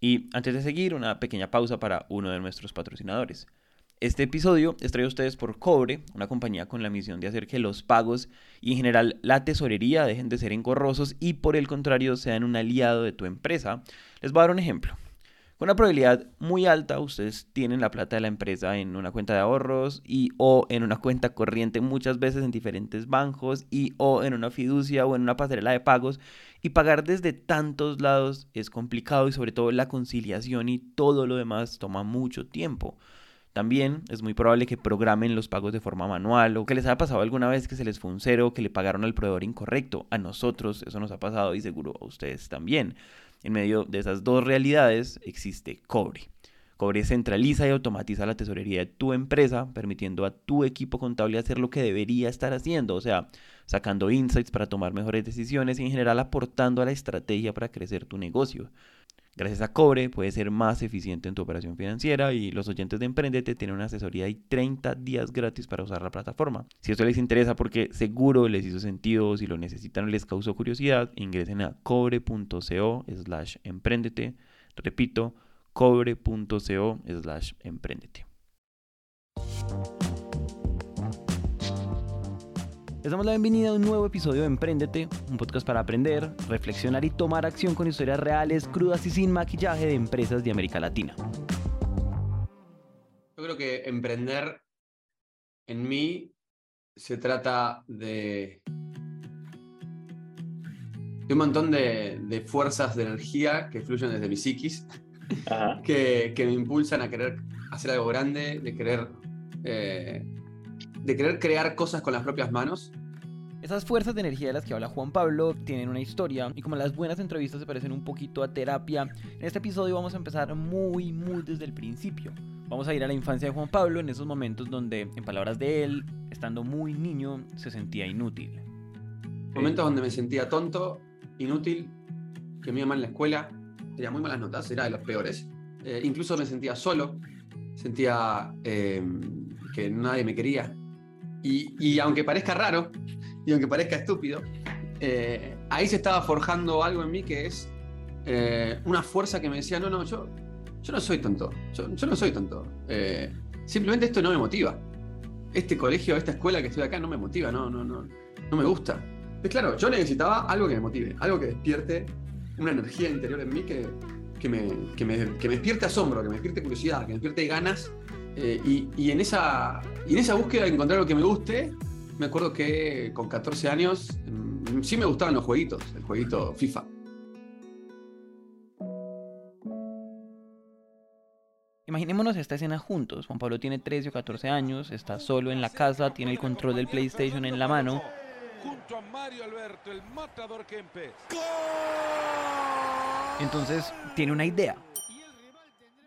Y antes de seguir, una pequeña pausa para uno de nuestros patrocinadores. Este episodio es traído a ustedes por Cobre, una compañía con la misión de hacer que los pagos y en general la tesorería dejen de ser engorrosos y por el contrario sean un aliado de tu empresa. Les voy a dar un ejemplo. Con una probabilidad muy alta, ustedes tienen la plata de la empresa en una cuenta de ahorros y o en una cuenta corriente muchas veces en diferentes bancos y o en una fiducia o en una pasarela de pagos y pagar desde tantos lados es complicado y sobre todo la conciliación y todo lo demás toma mucho tiempo. También es muy probable que programen los pagos de forma manual o que les haya pasado alguna vez que se les fue un cero o que le pagaron al proveedor incorrecto. A nosotros eso nos ha pasado y seguro a ustedes también. En medio de esas dos realidades existe Cobre. Cobre centraliza y automatiza la tesorería de tu empresa, permitiendo a tu equipo contable hacer lo que debería estar haciendo, o sea, sacando insights para tomar mejores decisiones y en general aportando a la estrategia para crecer tu negocio. Gracias a Cobre puedes ser más eficiente en tu operación financiera y los oyentes de Emprendete tienen una asesoría y 30 días gratis para usar la plataforma. Si esto les interesa porque seguro les hizo sentido, si lo necesitan o les causó curiosidad, ingresen a cobre.co slash emprendete. Repito, cobre.co slash emprendete. Les damos la bienvenida a un nuevo episodio de Emprendete, un podcast para aprender, reflexionar y tomar acción con historias reales, crudas y sin maquillaje de empresas de América Latina. Yo creo que emprender en mí se trata de, de un montón de, fuerzas de energía que fluyen desde mi psiquis, que, me impulsan a querer hacer algo grande, de querer... Eh, de querer crear cosas con las propias manos. Esas fuerzas de energía de las que habla Juan Pablo tienen una historia y como las buenas entrevistas se parecen un poquito a terapia, en este episodio vamos a empezar muy, muy desde el principio. Vamos a ir a la infancia de Juan Pablo en esos momentos donde, en palabras de él, estando muy niño, se sentía inútil. Momentos donde me sentía tonto, inútil, que me iba mal en la escuela, tenía muy malas notas, era de los peores. Eh, incluso me sentía solo, sentía eh, que nadie me quería, y, aunque parezca raro, y aunque parezca estúpido, eh, ahí se estaba forjando algo en mí que es eh, una fuerza que me decía, no, no, yo, yo no soy tonto, yo, no soy tonto. Eh, simplemente esto no me motiva. Este colegio, esta escuela que estoy acá no me motiva, no, no, no, no me gusta. Es claro, yo necesitaba algo que me motive, algo que despierte una energía interior en mí que, que, me, que me despierte asombro, que me despierte curiosidad, que me despierte ganas eh, y, en esa, en esa búsqueda de encontrar lo que me guste, me acuerdo que con 14 años mm, sí me gustaban los jueguitos, el jueguito FIFA. Imaginémonos esta escena juntos. Juan Pablo tiene 13 o 14 años, está solo en la casa, tiene el control del PlayStation en la mano. Junto a Mario Alberto, el matador Entonces tiene una idea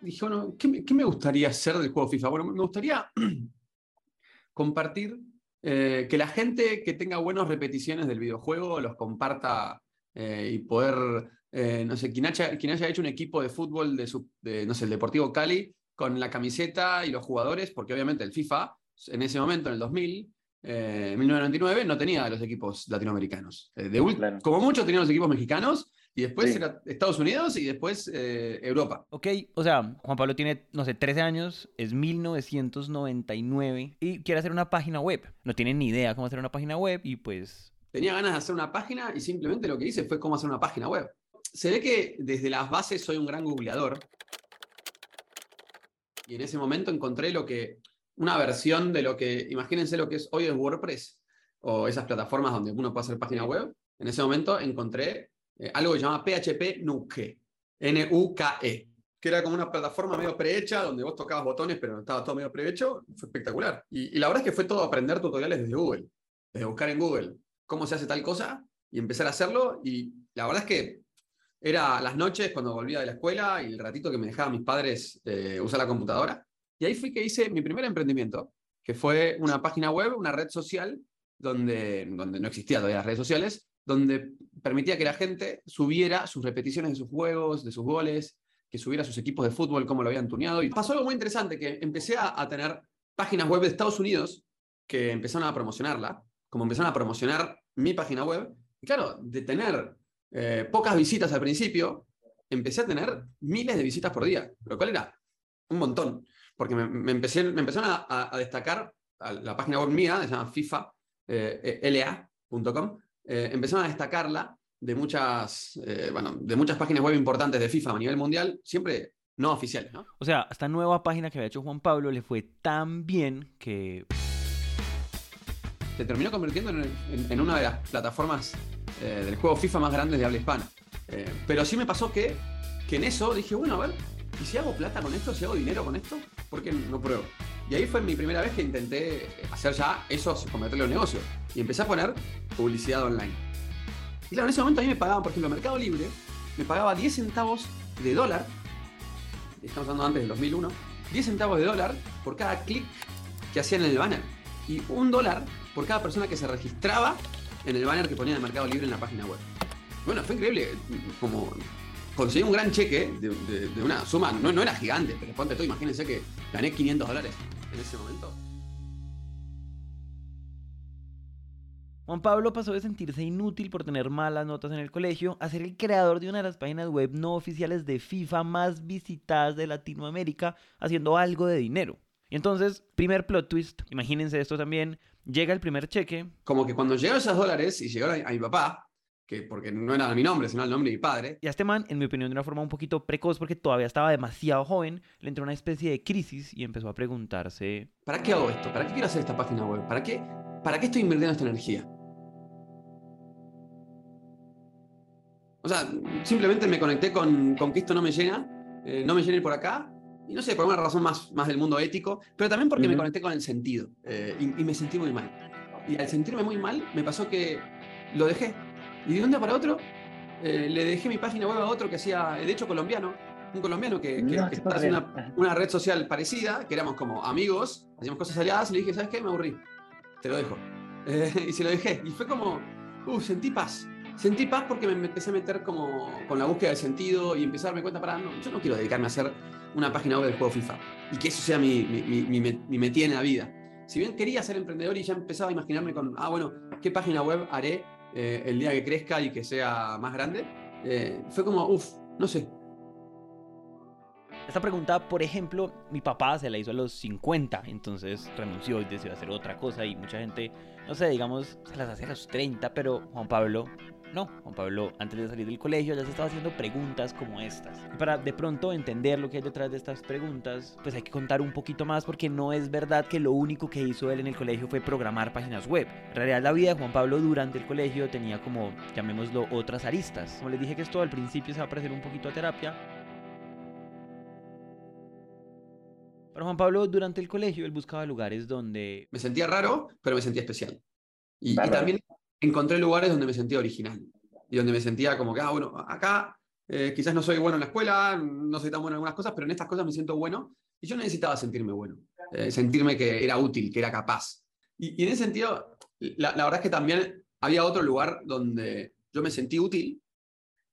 dije, bueno, ¿qué, me gustaría hacer del juego FIFA? Bueno, me gustaría compartir, eh, que la gente que tenga buenas repeticiones del videojuego los comparta eh, y poder, eh, no sé, quien haya, quien haya hecho un equipo de fútbol de, su, no sé, el Deportivo Cali con la camiseta y los jugadores, porque obviamente el FIFA en ese momento, en el 2000, en 1999, no tenía los equipos latinoamericanos. de, Como mucho tenían los equipos mexicanos y después era Estados Unidos y después eh, Europa. Ok, o sea, Juan Pablo tiene, no sé, 13 años, es 1999 y quiere hacer una página web. No tiene ni idea cómo hacer una página web y pues... Tenía ganas de hacer una página y simplemente lo que hice fue cómo hacer una página web. Se ve que desde las bases soy un gran googleador. Y en ese momento encontré lo que, una versión de lo que, imagínense lo que es hoy en WordPress o esas plataformas donde uno puede hacer página web. En ese momento encontré eh, algo que se llama PHP Nuke, N-U-K-E, que era como una plataforma medio prehecha donde vos tocabas botones, pero estaba todo medio prehecho. Fue espectacular. Y, la verdad es que fue todo aprender tutoriales desde Google, desde buscar en Google cómo se hace tal cosa y empezar a hacerlo. Y la verdad es que era las noches cuando volvía de la escuela y el ratito que me dejaban mis padres eh, usar la computadora. Y ahí fui que hice mi primer emprendimiento, que fue una página web, una red social, donde, donde no existía todavía las redes sociales, donde permitía que la gente subiera sus repeticiones de sus juegos, de sus goles, que subiera sus equipos de fútbol, cómo lo habían tuneado. Y pasó algo muy interesante, que empecé a, tener páginas web de Estados Unidos que empezaron a promocionarla, como empezaron a promocionar mi página web. Y claro, de tener eh, pocas visitas al principio, empecé a tener miles de visitas por día, lo cual era un montón, porque me, empecé, me empezaron a, destacar la página web mía, se llama FIFA, eh, la.com, eh, empezaron a destacarla de muchas, eh, bueno, de muchas páginas web importantes de FIFA a nivel mundial, siempre no oficiales, ¿no? O sea, esta nueva página que había hecho Juan Pablo le fue tan bien que... Se terminó convirtiendo en, una de las plataformas eh, del juego FIFA más grandes de habla hispana. Pero sí me pasó que, que en eso dije, bueno, a ver, ¿y si hago plata con esto? ¿Si hago dinero con esto? ¿Por qué no pruebo? Y ahí fue mi primera vez que intenté hacer ya eso, convertirlo en negocio. Y empecé a poner publicidad online. Y claro, en ese momento a mí me pagaban, por ejemplo, Mercado Libre, me pagaba 10 centavos de dólar, estamos hablando antes del 2001, 10 centavos de dólar por cada clic que hacían en el banner. Y un dólar por cada persona que se registraba en el banner que ponía de Mercado Libre en la página web. Bueno, fue increíble. Como conseguí un gran cheque de, una suma, no, no, era gigante, pero ponte tú, imagínense que gané 500 dólares en ese momento. Juan Pablo pasó de sentirse inútil por tener malas notas en el colegio a ser el creador de una de las páginas web no oficiales de FIFA más visitadas de Latinoamérica, haciendo algo de dinero. Y entonces, primer plot twist, imagínense esto también, llega el primer cheque. Como que cuando llegaron esos dólares y llegaron a, mi papá, que porque no era mi nombre, sino el nombre de mi padre. Y a este man, en mi opinión, de una forma un poquito precoz, porque todavía estaba demasiado joven, le entró una especie de crisis y empezó a preguntarse... ¿Para qué hago esto? ¿Para qué quiero hacer esta página web? ¿Para qué, para qué estoy invirtiendo esta energía? O sea, simplemente me conecté con, con que esto no me llena, eh, no me llena por acá, y no sé, por una razón más, más del mundo ético, pero también porque me conecté con el sentido eh, y, me sentí muy mal. Y al sentirme muy mal, me pasó que lo dejé. Y de un día para otro, eh, le dejé mi página web a otro que hacía, de hecho, colombiano, un colombiano que, que, hacía una, una, red social parecida, que éramos como amigos, hacíamos cosas aliadas, y le dije, ¿sabes qué? Me aburrí, te lo dejo. y se lo dejé. Y fue como, uh, sentí paz sentí paz porque me empecé a meter como con la búsqueda del sentido y empecé a darme cuenta, para, no, yo no quiero dedicarme a hacer una página web del juego FIFA y que eso sea mi, mi, mi, mi metida en la vida. Si bien quería ser emprendedor y ya empezaba a imaginarme con, ah, bueno, ¿qué página web haré eh, el día que crezca y que sea más grande? Eh, fue como, uff, no sé, esta pregunta, por ejemplo, mi papá se la hizo a los 50, entonces renunció y decidió hacer otra cosa y mucha gente, no sé, digamos, se las hace a los 30, pero Juan Pablo no, Juan Pablo, antes de salir del colegio ya se estaba haciendo preguntas como estas. Y para de pronto entender lo que hay detrás de estas preguntas, pues hay que contar un poquito más porque no es verdad que lo único que hizo él en el colegio fue programar páginas web. En realidad la vida de Juan Pablo durante el colegio tenía como, llamémoslo, otras aristas. Como les dije que esto al principio se va a parecer un poquito a terapia, Para Juan Pablo, durante el colegio, él buscaba lugares donde... Me sentía raro, pero me sentía especial. y también encontré lugares donde me sentía original y donde me sentía como que, ah, bueno, acá eh, quizás no soy bueno en la escuela, no soy tan bueno en algunas cosas, pero en estas cosas me siento bueno y yo necesitaba sentirme bueno, eh, sentirme que era útil, que era capaz. Y, en ese sentido, la, verdad es que también había otro lugar donde yo me sentí útil,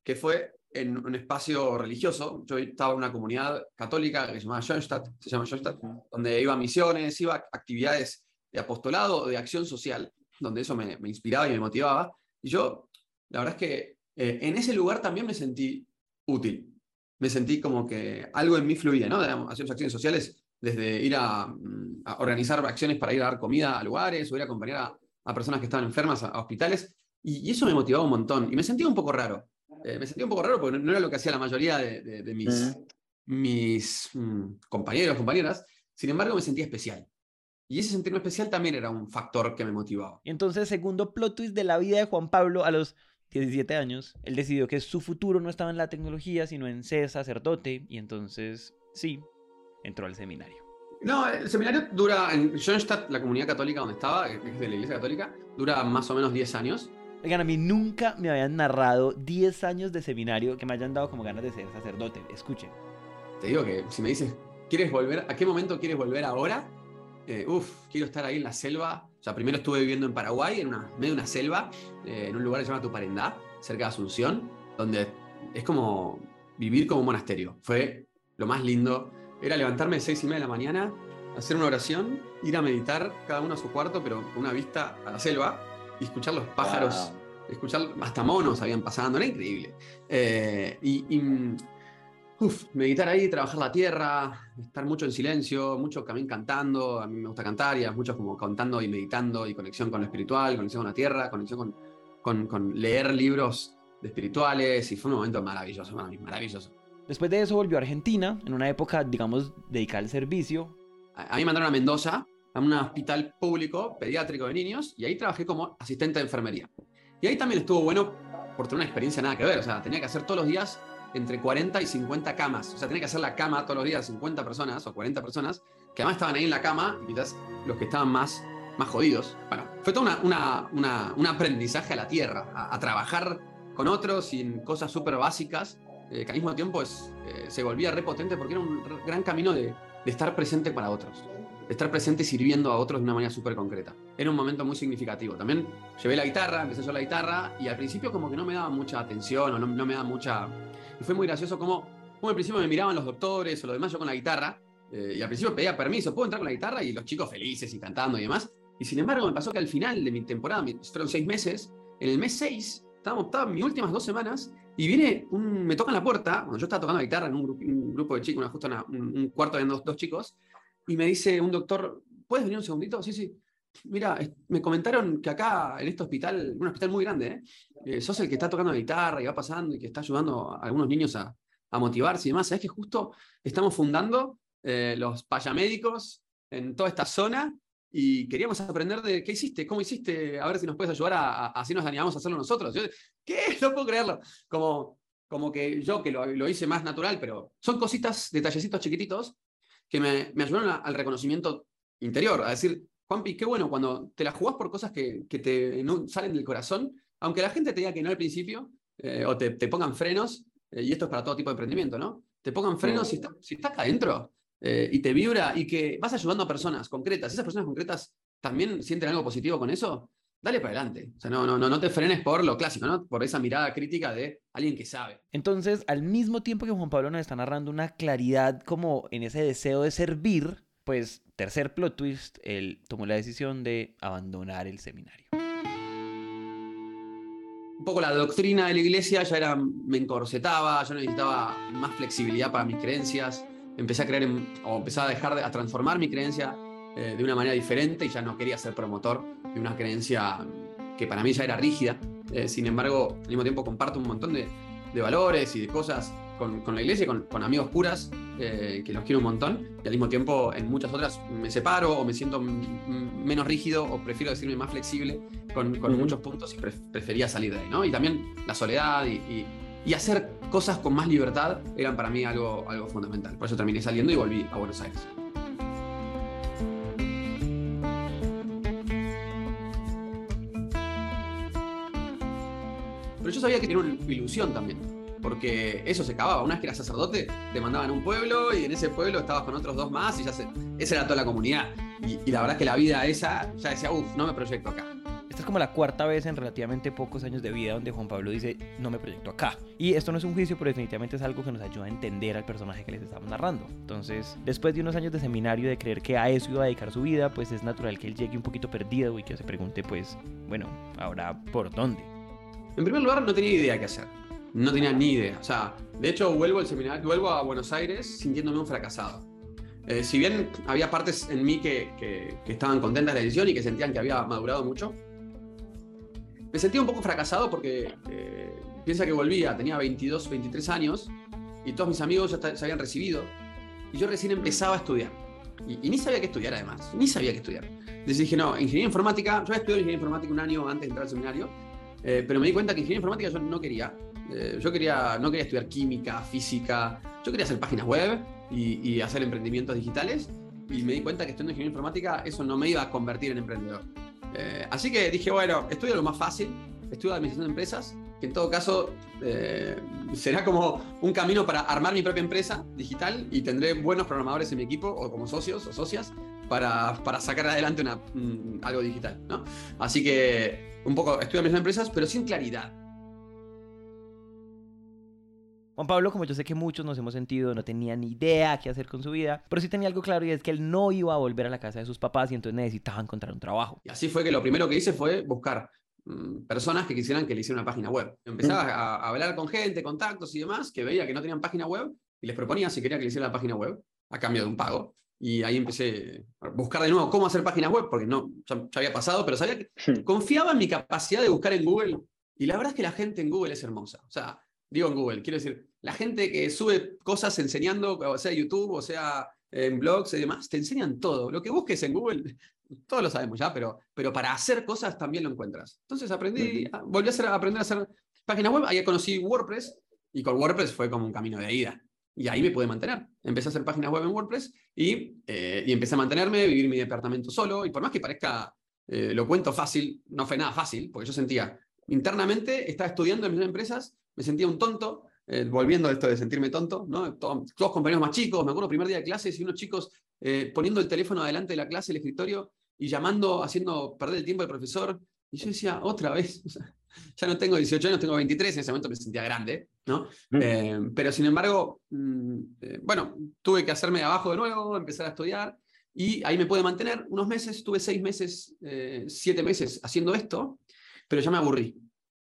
que fue en un espacio religioso. Yo estaba en una comunidad católica que se llama Schoenstatt, se llama Schoenstatt, donde iba a misiones, iba a actividades de apostolado, de acción social donde eso me, inspiraba y me motivaba. Y yo, la verdad es que eh, en ese lugar también me sentí útil. Me sentí como que algo en mí fluía, ¿no? Hacíamos acciones sociales desde ir mm, a, organizar acciones para ir a dar comida a lugares o ir a acompañar a, personas que estaban enfermas a, hospitales. Y, eso me motivaba un montón. Y me sentía un poco raro. Eh, me sentía un poco raro porque no, era lo que hacía la mayoría de, mis, mis mm, compañeros, compañeras. Sin embargo, me sentía especial. Y ese sentirme especial también era un factor que me motivaba. Entonces, segundo plot twist de la vida de Juan Pablo a los 17 años, él decidió que su futuro no estaba en la tecnología, sino en ser sacerdote. Y entonces, sí, entró al seminario. No, el seminario dura en Schoenstatt, la comunidad católica donde estaba, que es de la iglesia católica, dura más o menos 10 años. Oigan, a mí nunca me habían narrado 10 años de seminario que me hayan dado como ganas de ser sacerdote. Escuchen. Te digo que si me dices, ¿quieres volver? ¿A qué momento quieres volver ahora? Eh, uff, quiero estar ahí en la selva. O sea, primero estuve viviendo en Paraguay, en una, medio de una selva, eh, en un lugar que se llama Tuparendá, cerca de Asunción, donde es como vivir como un monasterio. Fue lo más lindo. Era levantarme a seis y media de la mañana, hacer una oración, ir a meditar, cada uno a su cuarto, pero con una vista a la selva, y escuchar los pájaros escuchar, hasta monos habían pasando, era increíble. Eh, y, y uf, meditar ahí, trabajar la tierra, estar mucho en silencio, mucho también cantando, a mí me gusta cantar y a muchos como contando y meditando y conexión con lo espiritual, conexión con la tierra, conexión con, con, con leer libros de espirituales y fue un momento maravilloso, para mí, maravilloso. Después de eso volvió a Argentina, en una época, digamos, dedicada al servicio. A, a mí me mandaron a Mendoza, a un hospital público pediátrico de niños, y ahí trabajé como asistente de enfermería. Y ahí también estuvo bueno por tener una experiencia nada que ver, o sea, tenía que hacer todos los días entre 40 y 50 camas, o sea, tenía que hacer la cama todos los días 50 personas o 40 personas, que además estaban ahí en la cama, y quizás los que estaban más, más jodidos. Bueno, fue todo una, un aprendizaje a la tierra, a, a trabajar con otros y en cosas súper básicas, eh, que al mismo tiempo es, eh, se volvía repotente porque era un gran camino de, estar presente para otros, estar presente sirviendo a otros de una manera súper concreta. Era un momento muy significativo. También llevé la guitarra, empecé yo la guitarra y al principio como que no me daba mucha atención o no, no me daba mucha... Y fue muy gracioso como, como al principio me miraban los doctores o lo demás yo con la guitarra eh, y al principio pedía permiso, ¿puedo entrar con la guitarra? Y los chicos felices y cantando y demás. Y sin embargo me pasó que al final de mi temporada, fueron seis meses, en el mes seis estábamos, estaba en mis últimas dos semanas, y viene, un, me tocan la puerta, cuando yo estaba tocando la guitarra en un, grupo, un grupo de chicos, una, justo una, un, un, cuarto de dos, dos, chicos, y me dice un doctor, ¿puedes venir un segundito? Sí, sí. Mira, me comentaron que acá, en este hospital, un hospital muy grande, ¿eh? Eh, sos el que está tocando la guitarra y va pasando y que está ayudando a algunos niños a, a motivarse y demás. Sabes que justo estamos fundando eh, los payamédicos en toda esta zona y queríamos aprender de qué hiciste, cómo hiciste, a ver si nos puedes ayudar a, así nos animamos a hacerlo nosotros. Yo, ¿Qué? No puedo creerlo. Como, como que yo que lo, hice más natural, pero son cositas, detallecitos chiquititos que me, me ayudaron al reconocimiento interior, a decir, Juanpi, qué bueno cuando te la jugás por cosas que, que te no, salen del corazón, aunque la gente te diga que no al principio, eh, o te, te, pongan frenos, eh, y esto es para todo tipo de emprendimiento, ¿no? Te pongan frenos si, está, si estás acá adentro, eh, y te vibra y que vas ayudando a personas concretas, esas personas concretas también sienten algo positivo con eso, dale para adelante. O sea, no, no, no te frenes por lo clásico, ¿no? Por esa mirada crítica de alguien que sabe. Entonces, al mismo tiempo que Juan Pablo nos está narrando una claridad como en ese deseo de servir, pues, tercer plot twist, él tomó la decisión de abandonar el seminario. Un poco la doctrina de la iglesia ya era, me encorsetaba, yo necesitaba más flexibilidad para mis creencias empecé a creer o empecé a dejar de, a transformar mi creencia eh, de una manera diferente y ya no quería ser promotor de una creencia que para mí ya era rígida. Eh, sin embargo, al mismo tiempo comparto un montón de valores y de cosas con, con la iglesia con, con, amigos curas eh, que los quiero un montón y al mismo tiempo en muchas otras me separo o me siento menos rígido o prefiero decirme más flexible con, con muchos puntos y pre prefería salir de ahí. ¿no? Y también la soledad y, y y hacer cosas con más libertad eran para mí algo, algo fundamental. Por eso terminé saliendo y volví a Buenos Aires. Pero yo sabía que tenía una ilusión también, porque eso se acababa. Una vez que eras sacerdote, te mandaban a un pueblo y en ese pueblo estabas con otros dos más y ya se, esa era toda la comunidad. Y, y la verdad es que la vida esa, ya decía, uff, no me proyecto acá. Esta es como la cuarta vez en relativamente pocos años de vida donde Juan Pablo dice, no me proyecto acá. Y esto no es un juicio, pero definitivamente es algo que nos ayuda a entender al personaje que les estamos narrando. Entonces, después de unos años de seminario de creer que a eso iba a dedicar su vida, pues es natural que él llegue un poquito perdido y que se pregunte, pues, bueno, ahora, ¿por dónde? En primer lugar, no tenía idea qué hacer. No tenía ni idea. O sea, de hecho, vuelvo al seminario, vuelvo a Buenos Aires sintiéndome un fracasado. Eh, si bien había partes en mí que, estaban contentas de la decisión y que sentían que había madurado mucho, me sentía un poco fracasado porque eh, piensa que volvía, tenía 22, 23 años y todos mis amigos ya se habían recibido y yo recién empezaba a estudiar. Y, y, ni sabía qué estudiar además, ni sabía qué estudiar. Entonces dije, no, ingeniería informática, yo había estudiado ingeniería informática un año antes de entrar al seminario, eh, pero me di cuenta que ingeniería informática yo no quería. Eh, yo quería, no quería estudiar química, física, yo quería hacer páginas web y, y hacer emprendimientos digitales y me di cuenta que estudiando ingeniería informática eso no me iba a convertir en emprendedor. Eh, así que dije, bueno, estudio lo más fácil, estudio administración de empresas, que en todo caso eh, será como un camino para armar mi propia empresa digital y tendré buenos programadores en mi equipo o como socios o socias para, para sacar adelante una, um, algo digital. ¿no? Así que un poco estudio administración de empresas, pero sin claridad. Juan Pablo, como yo sé que muchos nos hemos sentido, no tenía ni idea qué hacer con su vida, pero sí tenía algo claro y es que él no iba a volver a la casa de sus papás y entonces necesitaba encontrar un trabajo. Y así fue que lo primero que hice fue buscar mm, personas que quisieran que le hiciera una página web. Empezaba Mm. a, hablar con gente, contactos y demás, que veía que no tenían página web y les proponía si quería que le hiciera la página web a cambio de un pago. Y ahí empecé a buscar de nuevo cómo hacer páginas web, porque no, ya, ya había pasado, pero sabía que confiaba en mi capacidad de buscar en Google. Y la verdad es que la gente en Google es hermosa. O sea, digo en Google, quiero decir, la gente que sube cosas enseñando, o sea YouTube, o sea en blogs y demás, te enseñan todo. Lo que busques en Google, todos lo sabemos ya, pero, pero para hacer cosas también lo encuentras. Entonces aprendí, a- volví a, hacer, a aprender a hacer páginas web, ahí conocí WordPress, y con WordPress fue como un camino de ida. Y ahí me pude mantener. Empecé a hacer páginas web en WordPress y, eh, y empecé a mantenerme, vivir mi departamento solo. Y por más que parezca, eh, lo cuento fácil, no fue nada fácil, porque yo sentía, internamente, estaba estudiando en mis empresas, me sentía un tonto, eh, volviendo a esto de sentirme tonto, Todos, compañeros más chicos, me acuerdo, primer día de clases y unos chicos eh, poniendo el teléfono adelante de la clase, el escritorio, y llamando, haciendo perder el tiempo al profesor. Y yo decía, otra vez, o sea, ya no tengo 18 años, tengo 23, en ese momento me sentía grande, ¿no? Mm. Eh, pero sin embargo, mm, bueno, tuve que hacerme de abajo de nuevo, empezar a estudiar, y ahí me pude mantener unos meses, estuve seis meses, siete meses haciendo esto, pero ya me aburrí,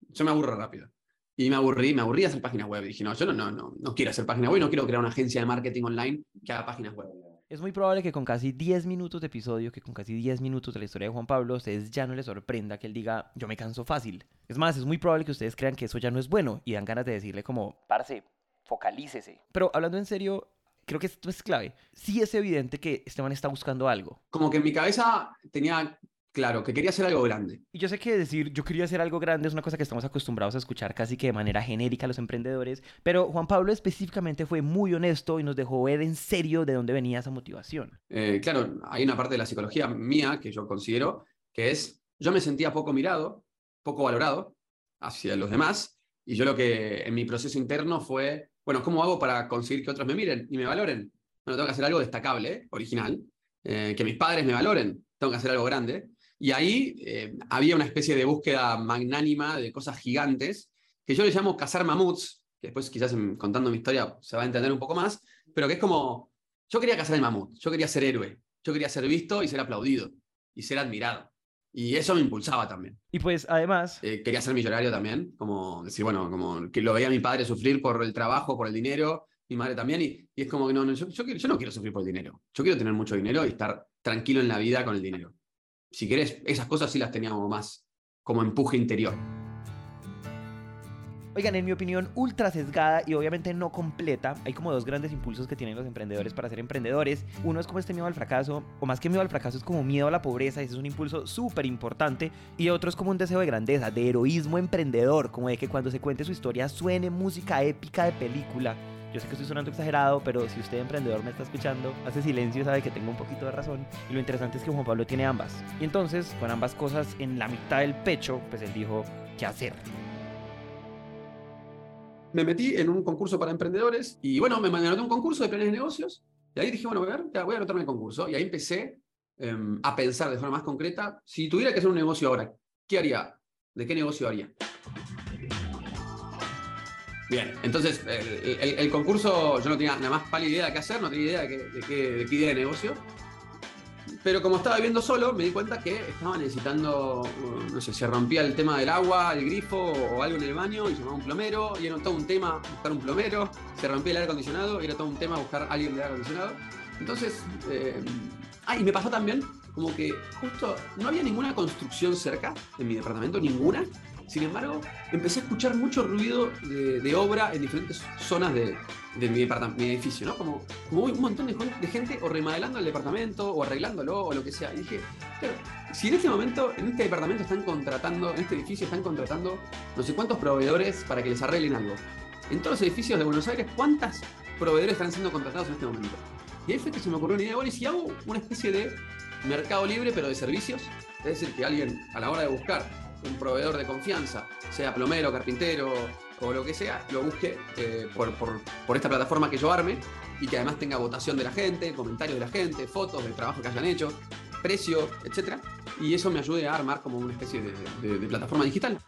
yo me aburro rápido. Y me aburrí, me aburrí de hacer páginas web. Y dije, no, yo no, no, no, no quiero hacer páginas web, no quiero crear una agencia de marketing online que haga páginas web. Es muy probable que con casi 10 minutos de episodio, que con casi 10 minutos de la historia de Juan Pablo, a ustedes ya no les sorprenda que él diga, yo me canso fácil. Es más, es muy probable que ustedes crean que eso ya no es bueno y dan ganas de decirle como, parce, focalícese. Pero hablando en serio, creo que esto es clave. Sí es evidente que Esteban está buscando algo. Como que en mi cabeza tenía claro que quería hacer algo grande. Y yo sé que decir yo quería hacer algo grande es una cosa que estamos acostumbrados a escuchar casi que de manera genérica a los emprendedores, pero Juan Pablo específicamente fue muy honesto y nos dejó ver en serio de dónde venía esa motivación. Eh, claro, hay una parte de la psicología mía que yo considero que es, yo me sentía poco mirado, poco valorado hacia los demás, y yo lo que en mi proceso interno fue, bueno, ¿cómo hago para conseguir que otros me miren y me valoren? Bueno, tengo que hacer algo destacable, original, eh, que mis padres me valoren, tengo que hacer algo grande. Y ahí eh, había una especie de búsqueda magnánima de cosas gigantes, que yo le llamo cazar mamuts, que después quizás contando mi historia se va a entender un poco más, pero que es como, yo quería cazar el mamut, yo quería ser héroe, yo quería ser visto y ser aplaudido, y ser admirado. Y eso me impulsaba también. Y pues además, Eh, quería ser millonario también, como decir, bueno, como que lo veía mi padre sufrir por el trabajo, por el dinero, mi madre también, y, y es como que no, no, yo, yo yo no quiero sufrir por el dinero, yo quiero tener mucho dinero y estar tranquilo en la vida con el dinero. Si querés, esas cosas sí las teníamos más como empuje interior. Oigan, en mi opinión, ultra sesgada y obviamente no completa, hay como dos grandes impulsos que tienen los emprendedores para ser emprendedores. Uno es como este miedo al fracaso, o más que miedo al fracaso, es como miedo a la pobreza, ese es un impulso súper importante. Y otro es como un deseo de grandeza, de heroísmo emprendedor, como de que cuando se cuente su historia suene música épica de película. Yo sé que estoy sonando exagerado, pero si usted emprendedor me está escuchando, hace silencio y sabe que tengo un poquito de razón. Y lo interesante es que Juan Pablo tiene ambas. Y entonces, con ambas cosas en la mitad del pecho, pues él dijo, ¿qué hacer? me metí en un concurso para emprendedores y bueno, me anoté un concurso de planes de negocios y ahí dije, bueno, a ver, ya voy a anotarme el concurso y ahí empecé em, a pensar de forma más concreta, si tuviera que hacer un negocio ahora, ¿qué haría? ¿De qué negocio haría? Bien, entonces el, el- el concurso yo no tenía nada más pálida idea de qué hacer, no tenía idea de qué, de qué- de qué idea de negocio. Pero como estaba viviendo solo, me di cuenta que estaba necesitando, uh, no sé, se rompía el tema del agua, el grifo o algo en el baño y llamaba un plomero y era todo un tema buscar un plomero, se rompía el aire acondicionado y era todo un tema buscar a alguien de aire acondicionado. Entonces, eh, ah, y me pasó también como que justo no había ninguna construcción cerca en mi departamento, ninguna. Sin embargo, empecé a escuchar mucho ruido de, obra en diferentes zonas de, mi, mi edificio, ¿no? Como, como un montón de, gente o remodelando el departamento o arreglándolo o lo que sea. Y dije, claro, si en este momento, en este departamento están contratando, en este edificio están contratando no sé cuántos proveedores para que les arreglen algo. En todos los edificios de Buenos Aires, ¿cuántos proveedores están siendo contratados en este momento? Y ahí fue que se me ocurrió una idea, bueno, y si hago una especie de mercado libre, pero de servicios, es decir, que alguien a la hora de buscar un proveedor de confianza, sea plomero, carpintero o lo que sea, lo busque eh, por, por- esta plataforma que yo arme y que además tenga votación de la gente, comentarios de la gente, fotos del trabajo que hayan hecho, precio, etc. Y eso me ayude a armar como una especie de plataforma digital.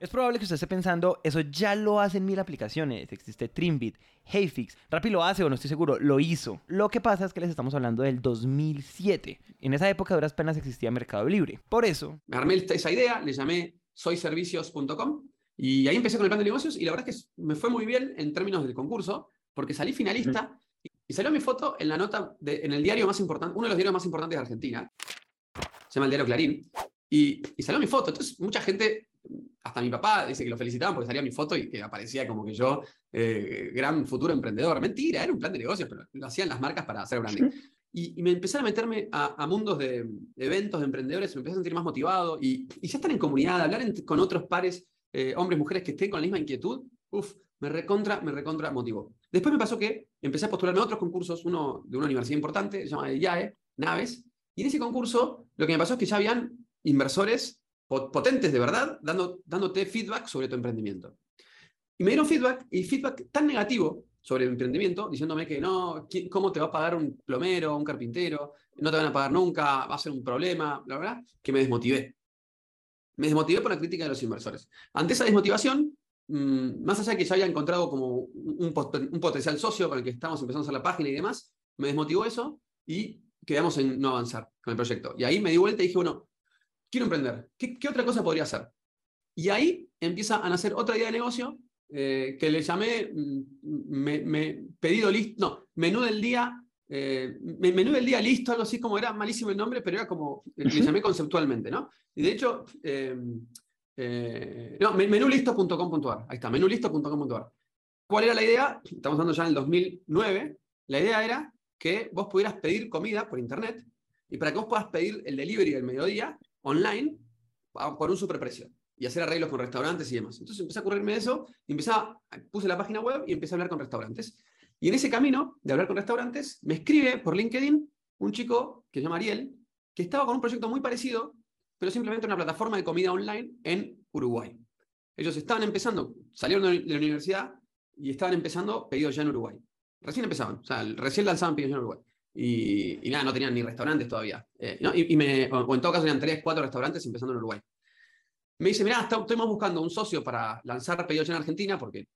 Es probable que usted esté pensando, eso ya lo hacen mil aplicaciones. Existe Trimbit, Heyfix, Rappi lo hace o no estoy seguro, lo hizo. Lo que pasa es que les estamos hablando del 2007. En esa época duras penas existía Mercado Libre. Por eso... Me armé esa idea, le llamé soyservicios.com y ahí empecé con el plan de negocios y la verdad es que me fue muy bien en términos del concurso porque salí finalista y salió mi foto en la nota, en el diario más importante, uno de los diarios más importantes de Argentina, se llama el diario Clarín, y, y salió mi foto. Entonces mucha gente hasta mi papá dice que lo felicitaban porque salía mi foto y que aparecía como que yo, eh, gran futuro emprendedor. Mentira, era un plan de negocios, pero lo hacían las marcas para hacer branding. Y, me empecé a meterme a, mundos de, eventos de emprendedores, me empecé a sentir más motivado y, ya estar en comunidad, hablar con otros pares, eh, hombres, mujeres que estén con la misma inquietud, uff, me recontra, me recontra motivó. Después me pasó que empecé a postularme a otros concursos, uno de una universidad importante, se llama IAE, Naves, y en ese concurso lo que me pasó es que ya habían inversores potentes de verdad, dando, dándote feedback sobre tu emprendimiento. Y me dieron feedback, y feedback tan negativo sobre el emprendimiento, diciéndome que no, ¿cómo te va a pagar un plomero, un carpintero? No te van a pagar nunca, va a ser un problema, la verdad, que me desmotivé. Me desmotivé por la crítica de los inversores. Ante esa desmotivación, mm, más allá de que ya había encontrado como un, un, potencial socio con el que estamos empezando a hacer la página y demás, me desmotivó eso y quedamos en no avanzar con el proyecto. Y ahí me di vuelta y dije, bueno, quiero emprender. ¿Qué, otra cosa podría hacer? Y ahí empieza a nacer otra idea de negocio eh, que le llamé mm, me, pedido listo, no, menú del día, eh, menú del día listo, algo así como era malísimo el nombre, pero era como, le llamé conceptualmente, ¿no? Y de hecho, eh, no, menulisto.com.ar, ahí está, menulisto.com.ar. ¿Cuál era la idea? Estamos hablando ya en el 2009. La idea era que vos pudieras pedir comida por internet y para que vos puedas pedir el delivery del mediodía, online por un superprecio y hacer arreglos con restaurantes y demás. Entonces empecé a ocurrirme eso, y empecé a, puse la página web y empecé a hablar con restaurantes. Y en ese camino de hablar con restaurantes, me escribe por LinkedIn un chico que se llama Ariel, que estaba con un proyecto muy parecido, pero simplemente una plataforma de comida online en Uruguay. Ellos estaban empezando, salieron de la universidad y estaban empezando pedidos ya en Uruguay. Recién empezaban, o sea, recién lanzaban pedidos ya en Uruguay. Y, nada, no tenían ni restaurantes todavía. Eh, y, me, o, en todo caso tenían tres, cuatro restaurantes empezando en Uruguay. Me dice, mira, estamos buscando un socio para lanzar pedidos en Argentina, porque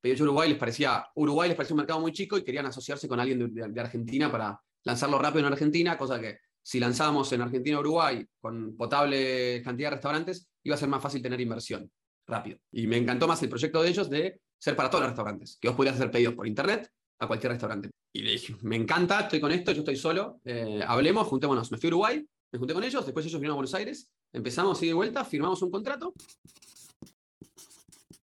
pedidos Uruguay les parecía, Uruguay les parecía un mercado muy chico y querían asociarse con alguien de, Argentina para lanzarlo rápido en Argentina, cosa que si lanzábamos en Argentina Uruguay con potable cantidad de restaurantes, iba a ser más fácil tener inversión rápido. Y me encantó más el proyecto de ellos de ser para todos los restaurantes, que vos podías hacer pedidos por internet a cualquier restaurante. Y le dije, me encanta, estoy con esto, yo estoy solo, eh, hablemos, juntémonos. Me fui a Uruguay, me junté con ellos, después ellos vinieron a Buenos Aires, empezamos ir de vuelta, firmamos un contrato.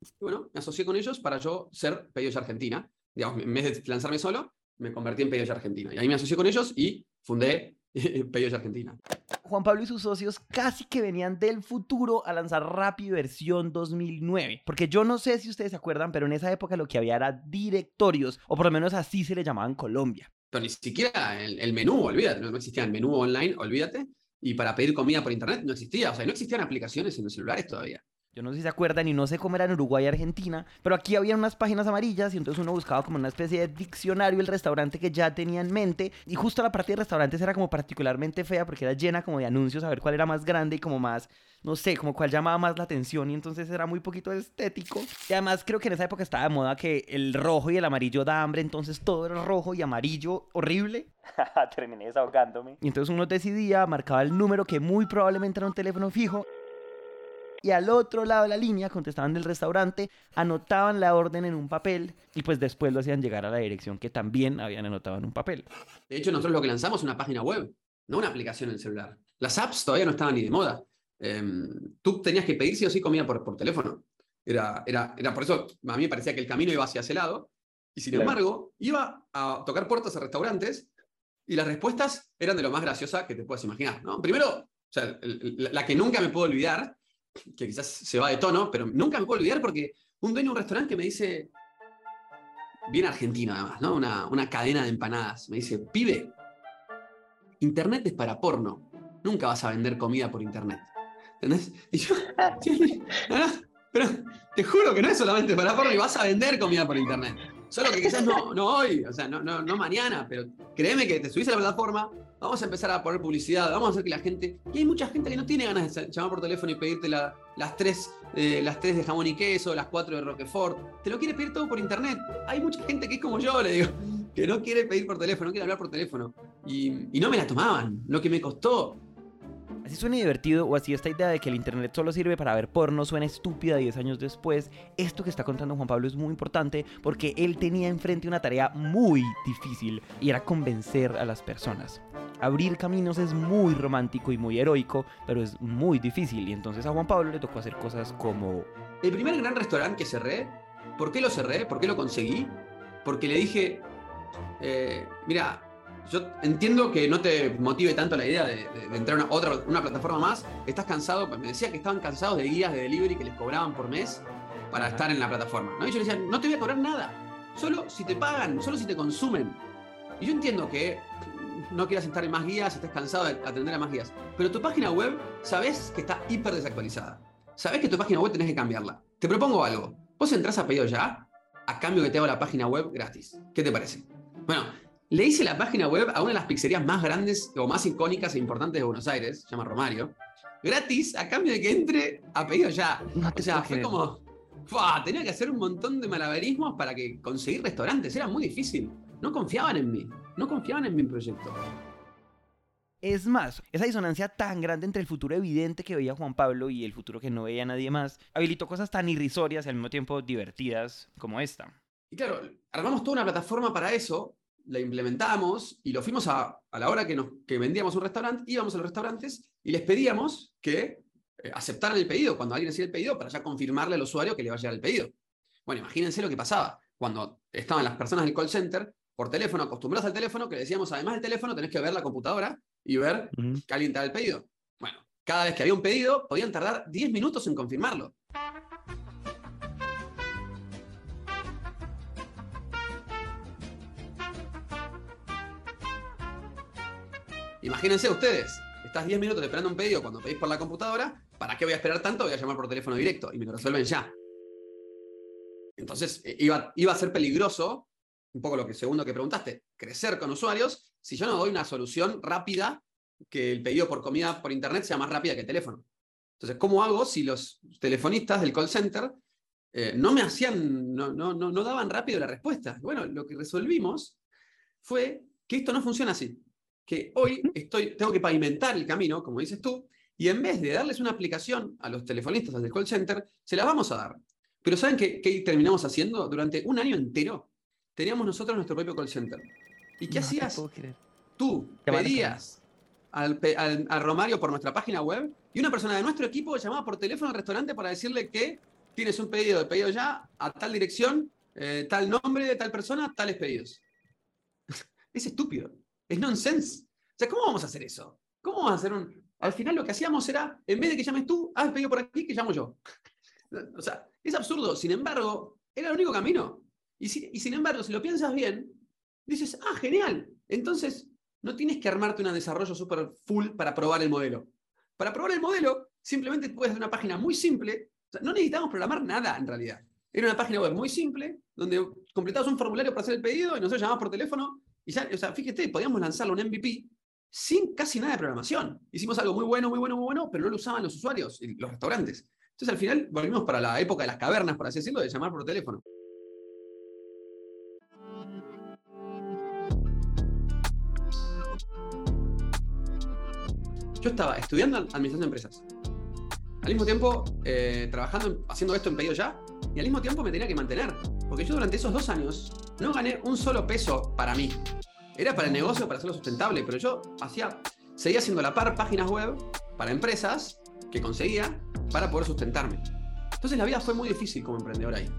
Y bueno, me asocié con ellos para yo ser Pedidos Argentina. Digamos, en vez de lanzarme solo, me convertí en Pedidos Argentina. Y ahí me asocié con ellos y fundé Pedidos Argentina. Juan Pablo y sus socios casi que venían del futuro a lanzar Rappi versión 2009. Porque yo no sé si ustedes se acuerdan, pero en esa época lo que había era directorios, o por lo menos así se le llamaban Colombia. Pero ni siquiera el, menú, olvídate, no, existía el menú online, olvídate. Y para pedir comida por internet no existía, o sea, no existían aplicaciones en los celulares todavía. Yo no sé si se acuerdan y no sé cómo era en Uruguay y Argentina, pero aquí había unas páginas amarillas y entonces uno buscaba como una especie de diccionario el restaurante que ya tenía en mente y justo la parte de restaurantes era como particularmente fea porque era llena como de anuncios a ver cuál era más grande y como más, no sé, como cuál llamaba más la atención y entonces era muy poquito estético. Y además creo que en esa época estaba de moda que el rojo y el amarillo da hambre, entonces todo era rojo y amarillo horrible. Terminé desahogándome. Y entonces uno decidía, marcaba el número que muy probablemente era un teléfono fijo y al otro lado de la línea contestaban del restaurante, anotaban la orden en un papel y pues después lo hacían llegar a la dirección que también habían anotado en un papel. De hecho, nosotros lo que lanzamos es una página web, no una aplicación en el celular. Las apps todavía no estaban ni de moda. Em, tú tenías que pedir sí o sí comida por, por teléfono. Era, era, era por eso, a mí me parecía que el camino iba hacia ese lado. Y sin embargo, iba a tocar puertas a restaurantes y las respuestas eran de lo más graciosa que te puedas imaginar. ¿no? Primero, la que nunca me puedo olvidar que quizás se va de tono, pero nunca me puedo olvidar porque un dueño de un restaurante me dice, bien argentino además, ¿no? Una, una cadena de empanadas, me dice, pibe, Internet es para porno, nunca vas a vender comida por Internet. ¿Entendés? Y yo, pero te juro que no es solamente para porno y vas a vender comida por Internet. Solo que quizás no, no hoy, o sea, no, no, no mañana, pero créeme que te subís a la plataforma, vamos a empezar a poner publicidad, vamos a hacer que la gente. Y hay mucha gente que no tiene ganas de llamar por teléfono y pedirte la- las, tres, eh, las tres de jamón y queso, las cuatro de Roquefort. Te lo quiere pedir todo por internet. Hay mucha gente que es como yo, le digo, que no quiere pedir por teléfono, no quiere hablar por teléfono. Y, y no me la tomaban, lo que me costó. Así suena divertido o así esta idea de que el internet solo sirve para ver porno suena estúpida 10 años después, esto que está contando Juan Pablo es muy importante porque él tenía enfrente una tarea muy difícil y era convencer a las personas. Abrir caminos es muy romántico y muy heroico, pero es muy difícil y entonces a Juan Pablo le tocó hacer cosas como... El primer gran restaurante que cerré, ¿por qué lo cerré? ¿Por qué lo conseguí? Porque le dije, eh, mira, yo entiendo que no te motive tanto la idea de, de- de entrar a una, otra, una plataforma más. Estás cansado, me decía que estaban cansados de guías de delivery que les cobraban por mes para estar en la plataforma. ¿no? Y yo le decía, no te voy a cobrar nada, solo si te pagan, solo si te consumen. Y yo entiendo que no quieras estar en más guías, estés cansado de atender a más guías, pero tu página web sabes que está hiper desactualizada. Sabes que tu página web tenés que cambiarla. Te propongo algo. Vos entras a pedido ya, a cambio que te hago la página web gratis. ¿Qué te parece? Bueno, le hice la página web a una de las pizzerías más grandes o más icónicas e importantes de Buenos Aires, se llama Romario, gratis a cambio de que entre a pedido ya. No te O sea, fue como. ¡fua! Tenía que hacer un montón de malabarismos para que conseguir restaurantes. Era muy difícil. No confiaban en mí. No confiaban en mi proyecto. Es más, esa disonancia tan grande entre el futuro evidente que veía Juan Pablo y el futuro que no veía nadie más, habilitó cosas tan irrisorias y al mismo tiempo divertidas como esta. Y claro, armamos toda una plataforma para eso, la implementamos y lo fuimos a, a la hora que, nos, que vendíamos un restaurante, íbamos a los restaurantes y les pedíamos que eh, aceptaran el pedido cuando alguien hacía el pedido para ya confirmarle al usuario que le va a llegar el pedido. Bueno, imagínense lo que pasaba cuando estaban las personas del call center por teléfono, acostumbradas al teléfono, que le decíamos, además del teléfono, tenés que ver la computadora y ver que alguien te da el pedido. Bueno, cada vez que había un pedido, podían tardar 10 minutos en confirmarlo. Imagínense ustedes, estás 10 minutos esperando un pedido cuando pedís por la computadora, ¿para qué voy a esperar tanto? Voy a llamar por teléfono directo y me lo resuelven ya. Entonces, eh, iba, a ser peligroso, un poco lo que segundo que preguntaste, crecer con usuarios si yo no doy una solución rápida que el pedido por comida por internet sea más rápida que el teléfono. Entonces, ¿cómo hago si los telefonistas del call center eh, no me hacían, no, no, no, no daban rápido la respuesta? Bueno, lo que resolvimos fue que esto no funciona así. Que hoy estoy, tengo que pavimentar el camino, como dices tú, y en vez de darles una aplicación a los telefonistas del call center, se la vamos a dar. Pero ¿saben qué, qué terminamos haciendo? Durante un año entero teníamos nosotros nuestro propio call center. ¿Y qué No hacías? Tú pedías al, al- al Romario por nuestra página web y una persona de nuestro equipo llamaba por teléfono al restaurante para decirle que tienes un pedido de pedido ya a tal dirección, eh, tal nombre de tal persona, tales pedidos. es estúpido, es nonsense. O sea, ¿cómo vamos a hacer eso? ¿Cómo vamos a hacer un...? Al final lo que hacíamos era, en vez de que llames tú, haz el pedido por aquí, que llamo yo. o sea, es absurdo. Sin embargo, era el único camino. Y, si- y sin embargo, si lo piensas bien, dices, ah, genial. Entonces, no tienes que armarte un desarrollo súper full para probar el modelo. Para probar el modelo, simplemente puedes hacer una página muy simple. No necesitamos programar nada en realidad. Era una página web muy simple, donde completabas un formulario para hacer el pedido y nosotros llamamos por teléfono. Y ya, o sea, fíjate, podíamos lanzarlo un MVP sin casi nada de programación. Hicimos algo muy bueno, muy bueno, muy bueno, pero no lo usaban los usuarios y los restaurantes. Entonces, al final, volvimos para la época de las cavernas, por así decirlo, de llamar por teléfono. Yo estaba estudiando administración de empresas. Al mismo tiempo, eh, trabajando, en- haciendo esto en pedido ya, y al mismo tiempo me tenía que mantener. Porque yo durante esos dos años no gané un solo peso para mí. Era para el negocio, para hacerlo sustentable, pero yo hacía, seguía haciendo la par páginas web para empresas que conseguía para poder sustentarme. Entonces la vida fue muy difícil como emprendedor ahí.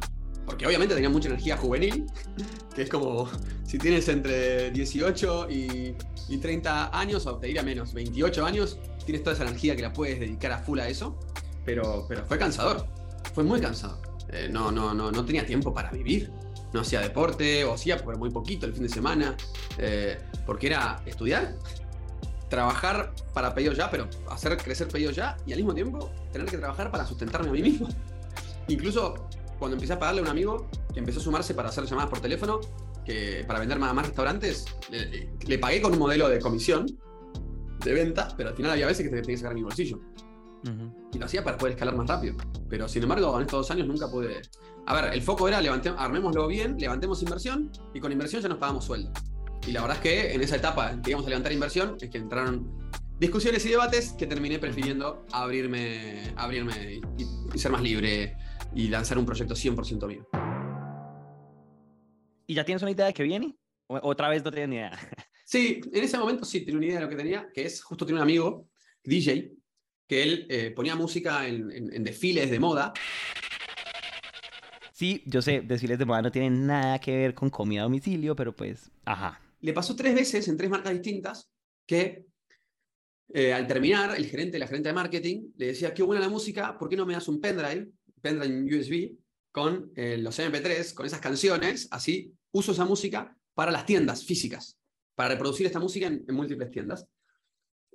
Porque obviamente tenía mucha energía juvenil, que es como si tienes entre 18 y, y 30 años, o te diría menos, 28 años, tienes toda esa energía que la puedes dedicar a full a eso. Pero, pero fue cansador, fue muy cansado. Eh, no, no, no, no tenía tiempo para vivir. No hacía deporte, o hacía pero muy poquito el fin de semana, eh, porque era estudiar, trabajar para pedido ya, pero hacer crecer pedido ya, y al mismo tiempo tener que trabajar para sustentarme a mí mismo. Incluso cuando empecé a pagarle a un amigo que empezó a sumarse para hacer llamadas por teléfono, que para vender más, más restaurantes, le, pagué con un modelo de comisión de venta, pero al final había veces que tenía que sacar mi bolsillo. Ujú. Y lo hacía para poder escalar más rápido. Pero sin embargo, en estos dos años nunca pude. A ver, el foco era levante- armémoslo bien, levantemos inversión y con inversión ya nos pagamos sueldo. Y la verdad es que en esa etapa que íbamos a levantar inversión es que entraron discusiones y debates que terminé prefiriendo abrirme, abrirme y, ser más libre y lanzar un proyecto 100% mío. ¿Y ya tienes una idea de qué viene? ¿O- otra vez no tienes ni idea. Sí, en ese momento sí tenía una idea de lo que tenía, que es justo tenía un amigo, DJ, que él eh, ponía música en, en- en desfiles de moda Sí, yo sé, desfiles de moda no tienen nada que ver con comida a domicilio, pero pues, ajá. le pasó tres veces en tres marcas distintas que eh, al terminar, el gerente, la gerente de marketing, le decía, qué buena la música, ¿por qué no me das un pendrive, pendrive USB, con eh, los MP3, con esas canciones? Así uso esa música para las tiendas físicas, para reproducir esta música en, en múltiples tiendas.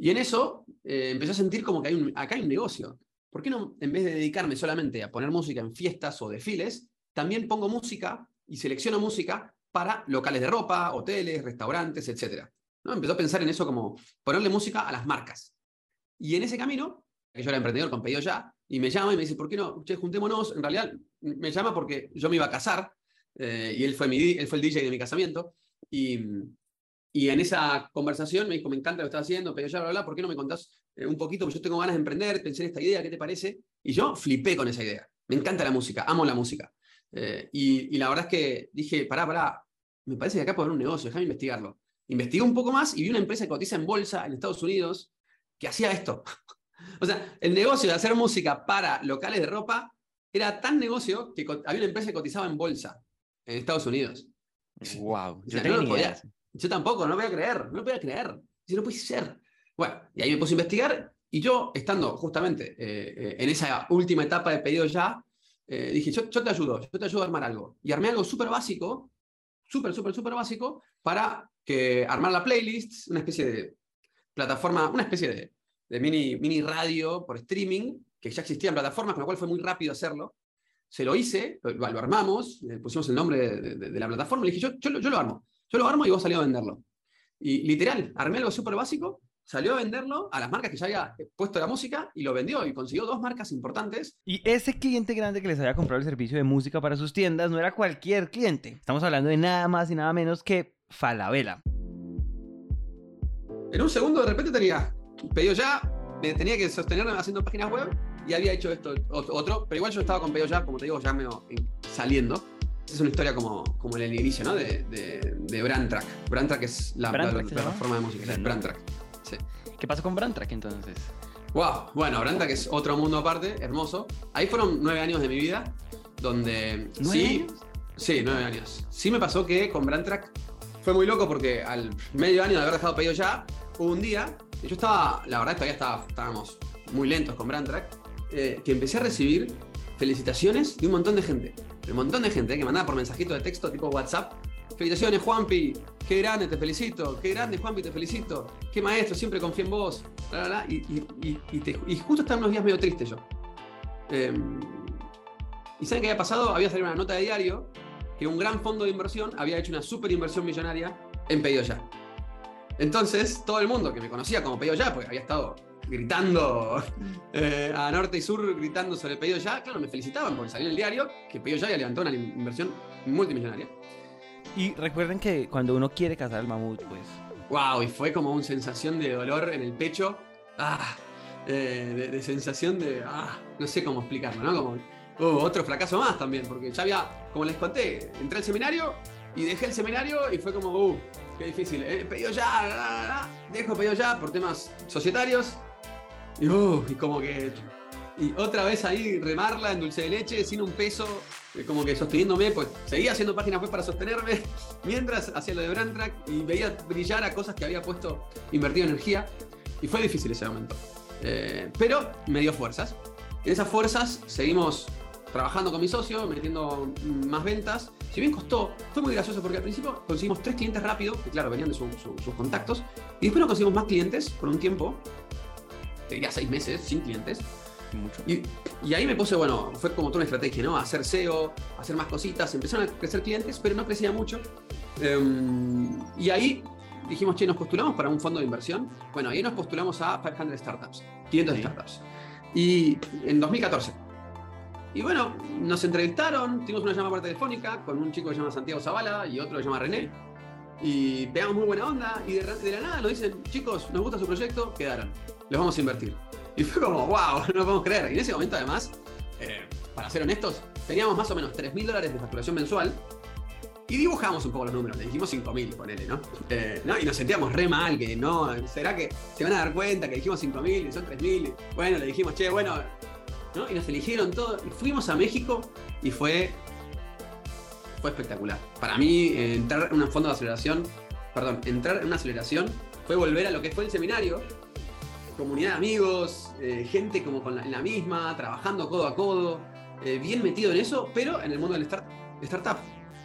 Y en eso eh, empecé a sentir como que hay un- acá hay un negocio. ¿Por qué no, en vez de dedicarme solamente a poner música en fiestas o desfiles, también pongo música y selecciono música para locales de ropa, hoteles, restaurantes, etc. ¿no? Empezó a pensar en eso como ponerle música a las marcas. Y en ese camino, yo era emprendedor con pedido ya, y me llama y me dice, ¿por qué no? Juntémonos. En realidad me llama porque yo me iba a casar eh, y él fue, mi, él fue el DJ de mi casamiento. Y, y en esa conversación me dijo, me encanta lo que estás haciendo, pero ya, bla, bla, ¿por qué no me contás eh, un poquito? Porque yo tengo ganas de emprender, pensé en esta idea, ¿qué te parece? Y yo flipé con esa idea. Me encanta la música, amo la música. Eh, y, y la verdad es que dije, pará, pará, me parece que acá puede haber un negocio, déjame investigarlo. Investigué un poco más y vi una empresa que cotiza en bolsa en Estados Unidos que hacía esto. o sea, el negocio de hacer música para locales de ropa era tan negocio que había una empresa que cotizaba en bolsa en Estados Unidos. Wow, O yo sea, tenía no ni lo idea. podía- Yo tampoco, no lo podía creer, no lo podía creer. Si no puede ser. Bueno, y ahí me puse a investigar y yo, estando justamente eh, eh, en esa última etapa de pedido ya, eh, dije, yo, te ayudo, yo te ayudo a armar algo. Y armé algo súper básico, súper, súper, súper básico, para que armar la playlist, una especie de plataforma, una especie de, de mini, mini radio por streaming, que ya existían plataformas, con lo cual fue muy rápido hacerlo. Se lo hice, lo, armamos, le pusimos el nombre de, la plataforma, y dije, yo, yo lo armo, yo lo armo y vos salís a venderlo. Y literal, armé algo súper básico, salió a venderlo a las marcas que ya había puesto la música y lo vendió y consiguió dos marcas importantes. Y ese cliente grande que les había comprado el servicio de música para sus tiendas no era cualquier cliente. Estamos hablando de nada más y nada menos que Falabella. En un segundo de repente tenía pedido ya, me tenía que sostenerme haciendo páginas web y había hecho esto ot- otro, pero igual yo estaba con pedido ya, como te digo, ya en- saliendo. Es una historia como, como en el inicio, ¿no? De, de, de Brandtrack. Brandtrack es la, Brandtrack la plataforma de música. sí, Brand- Brandtrack. Sí. ¿Qué pasó con Brandtrack entonces? Wow, bueno, Brandtrack es otro mundo aparte, hermoso. Ahí fueron nueve años de mi vida, donde ¿Nueve sí, años? sí, nueve años. Sí me pasó que con Brandtrack fue muy loco porque al medio año de haber dejado pedido ya, hubo un día, y yo estaba, la verdad todavía estaba, estábamos muy lentos con Brandtrack, eh, que empecé a recibir felicitaciones de un montón de gente. Un montón de gente eh, que mandaba por mensajito de texto tipo WhatsApp. Felicitaciones, Juanpi. Qué grande, te felicito. Qué grande, Juanpi, te felicito. Qué maestro, siempre confío en vos. Y, justo estaban unos días medio tristes yo. Em, ¿Y saben qué había pasado? Había salido una nota de diario que un gran fondo de inversión había hecho una super inversión millonaria en Pedido Ya. Entonces, todo el mundo que me conocía como Pedido Ya, porque había estado gritando eh, a norte y sur, gritando sobre Pedido Ya, claro, me felicitaban porque salió en el diario que Pedido Ya había levantado una inversión multimillonaria. Y recuerden que cuando uno quiere cazar al mamut, pues Wow, y fue como una sensación de dolor en el pecho. Ah, eh, de, de sensación de. Ah, no sé cómo explicarlo, ¿no? Como uh, otro fracaso más también, porque ya había, como les conté, entré al seminario y dejé el seminario y fue como, uh, qué difícil. Eh, pedido ya, la, la, la, dejo pedido ya por temas societarios. Y, uh, y como que. Y otra vez ahí remarla en dulce de leche, sin un peso, eh, como que sosteniéndome, pues seguía haciendo páginas web para sostenerme, mientras hacía lo de Brandtrack y veía brillar a cosas que había puesto, invertido energía, y fue difícil ese momento. Eh, pero me dio fuerzas. En esas fuerzas seguimos trabajando con mi socio, metiendo más ventas. Si bien costó, fue muy gracioso porque al principio conseguimos tres clientes rápido, que claro, venían de su- su- sus contactos, y después nos conseguimos más clientes por un tiempo, diría seis meses, sin clientes. Mucho. Y, y ahí me puse, bueno, fue como toda una estrategia, ¿no? Hacer SEO, hacer más cositas, empezaron a crecer clientes, pero no crecía mucho. Em, y ahí dijimos, che, nos postulamos para un fondo de inversión. Bueno, ahí nos postulamos a 500 startups, 500 Sí. startups. Y en 2014. Y bueno, nos entrevistaron, tuvimos una llamada por telefónica con un chico que se llama Santiago Zavala y otro que se llama René. Y pegamos muy buena onda y de, la nada nos dicen, chicos, nos gusta su proyecto, quedaron, les vamos a invertir. Y fue como, wow, no lo podemos creer. Y en ese momento además, eh, para ser honestos, teníamos más o menos 3 mil dólares de facturación mensual y dibujamos un poco los números, le dijimos 5 mil, ponele, ¿no? Eh, ¿no? Y nos sentíamos re mal, que no, ¿será que se van a dar cuenta que dijimos 5 mil y son 3 mil? Bueno, le dijimos, che, bueno, ¿no? Y nos eligieron todo. Y fuimos a México y fue, fue espectacular. Para mí, eh, entrar en un fondo de aceleración, perdón, entrar en una aceleración fue volver a lo que fue el seminario. Comunidad de amigos, eh, gente como con la, en la misma, trabajando codo a codo, eh, bien metido en eso, pero en el mundo del start, startup.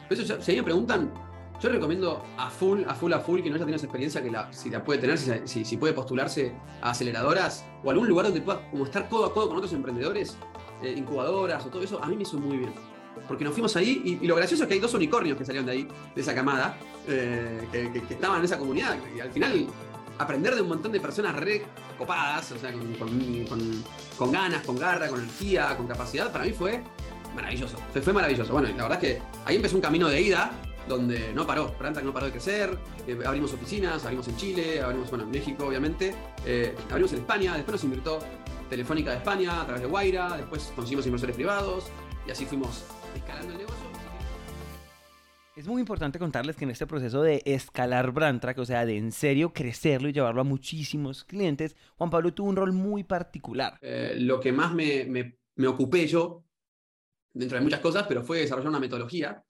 Por eso, si a mí me preguntan, yo recomiendo a full, a full, a full, que no haya tenido esa experiencia, que la, si la puede tener, si- si puede postularse a aceleradoras o algún lugar donde pueda como estar codo a codo con otros emprendedores, eh, incubadoras o todo eso, a mí me hizo muy bien. Porque nos fuimos ahí y, lo gracioso es que hay dos unicornios que salieron de ahí, de esa camada, eh, que, estaban en esa comunidad. Y al final, aprender de un montón de personas re copadas, o sea, con, con- con- ganas, con garra, con energía, con capacidad, para mí fue maravilloso. Fue, maravilloso. Bueno, y la verdad es que ahí empezó un camino de ida donde no paró. Brantag no paró de crecer. eh, abrimos oficinas, abrimos en Chile, abrimos bueno, en México, obviamente. eh, abrimos en España, después nos invirtió Telefónica de España a través de Guaira, después conseguimos inversores privados y así fuimos escalando el negocio. Es muy importante contarles que en este proceso de escalar Brandtrack, o sea, de en serio crecerlo y llevarlo a muchísimos clientes, Juan Pablo tuvo un rol muy particular. Eh, lo que más me, me- me ocupé yo, dentro de muchas cosas, pero fue desarrollar una metodología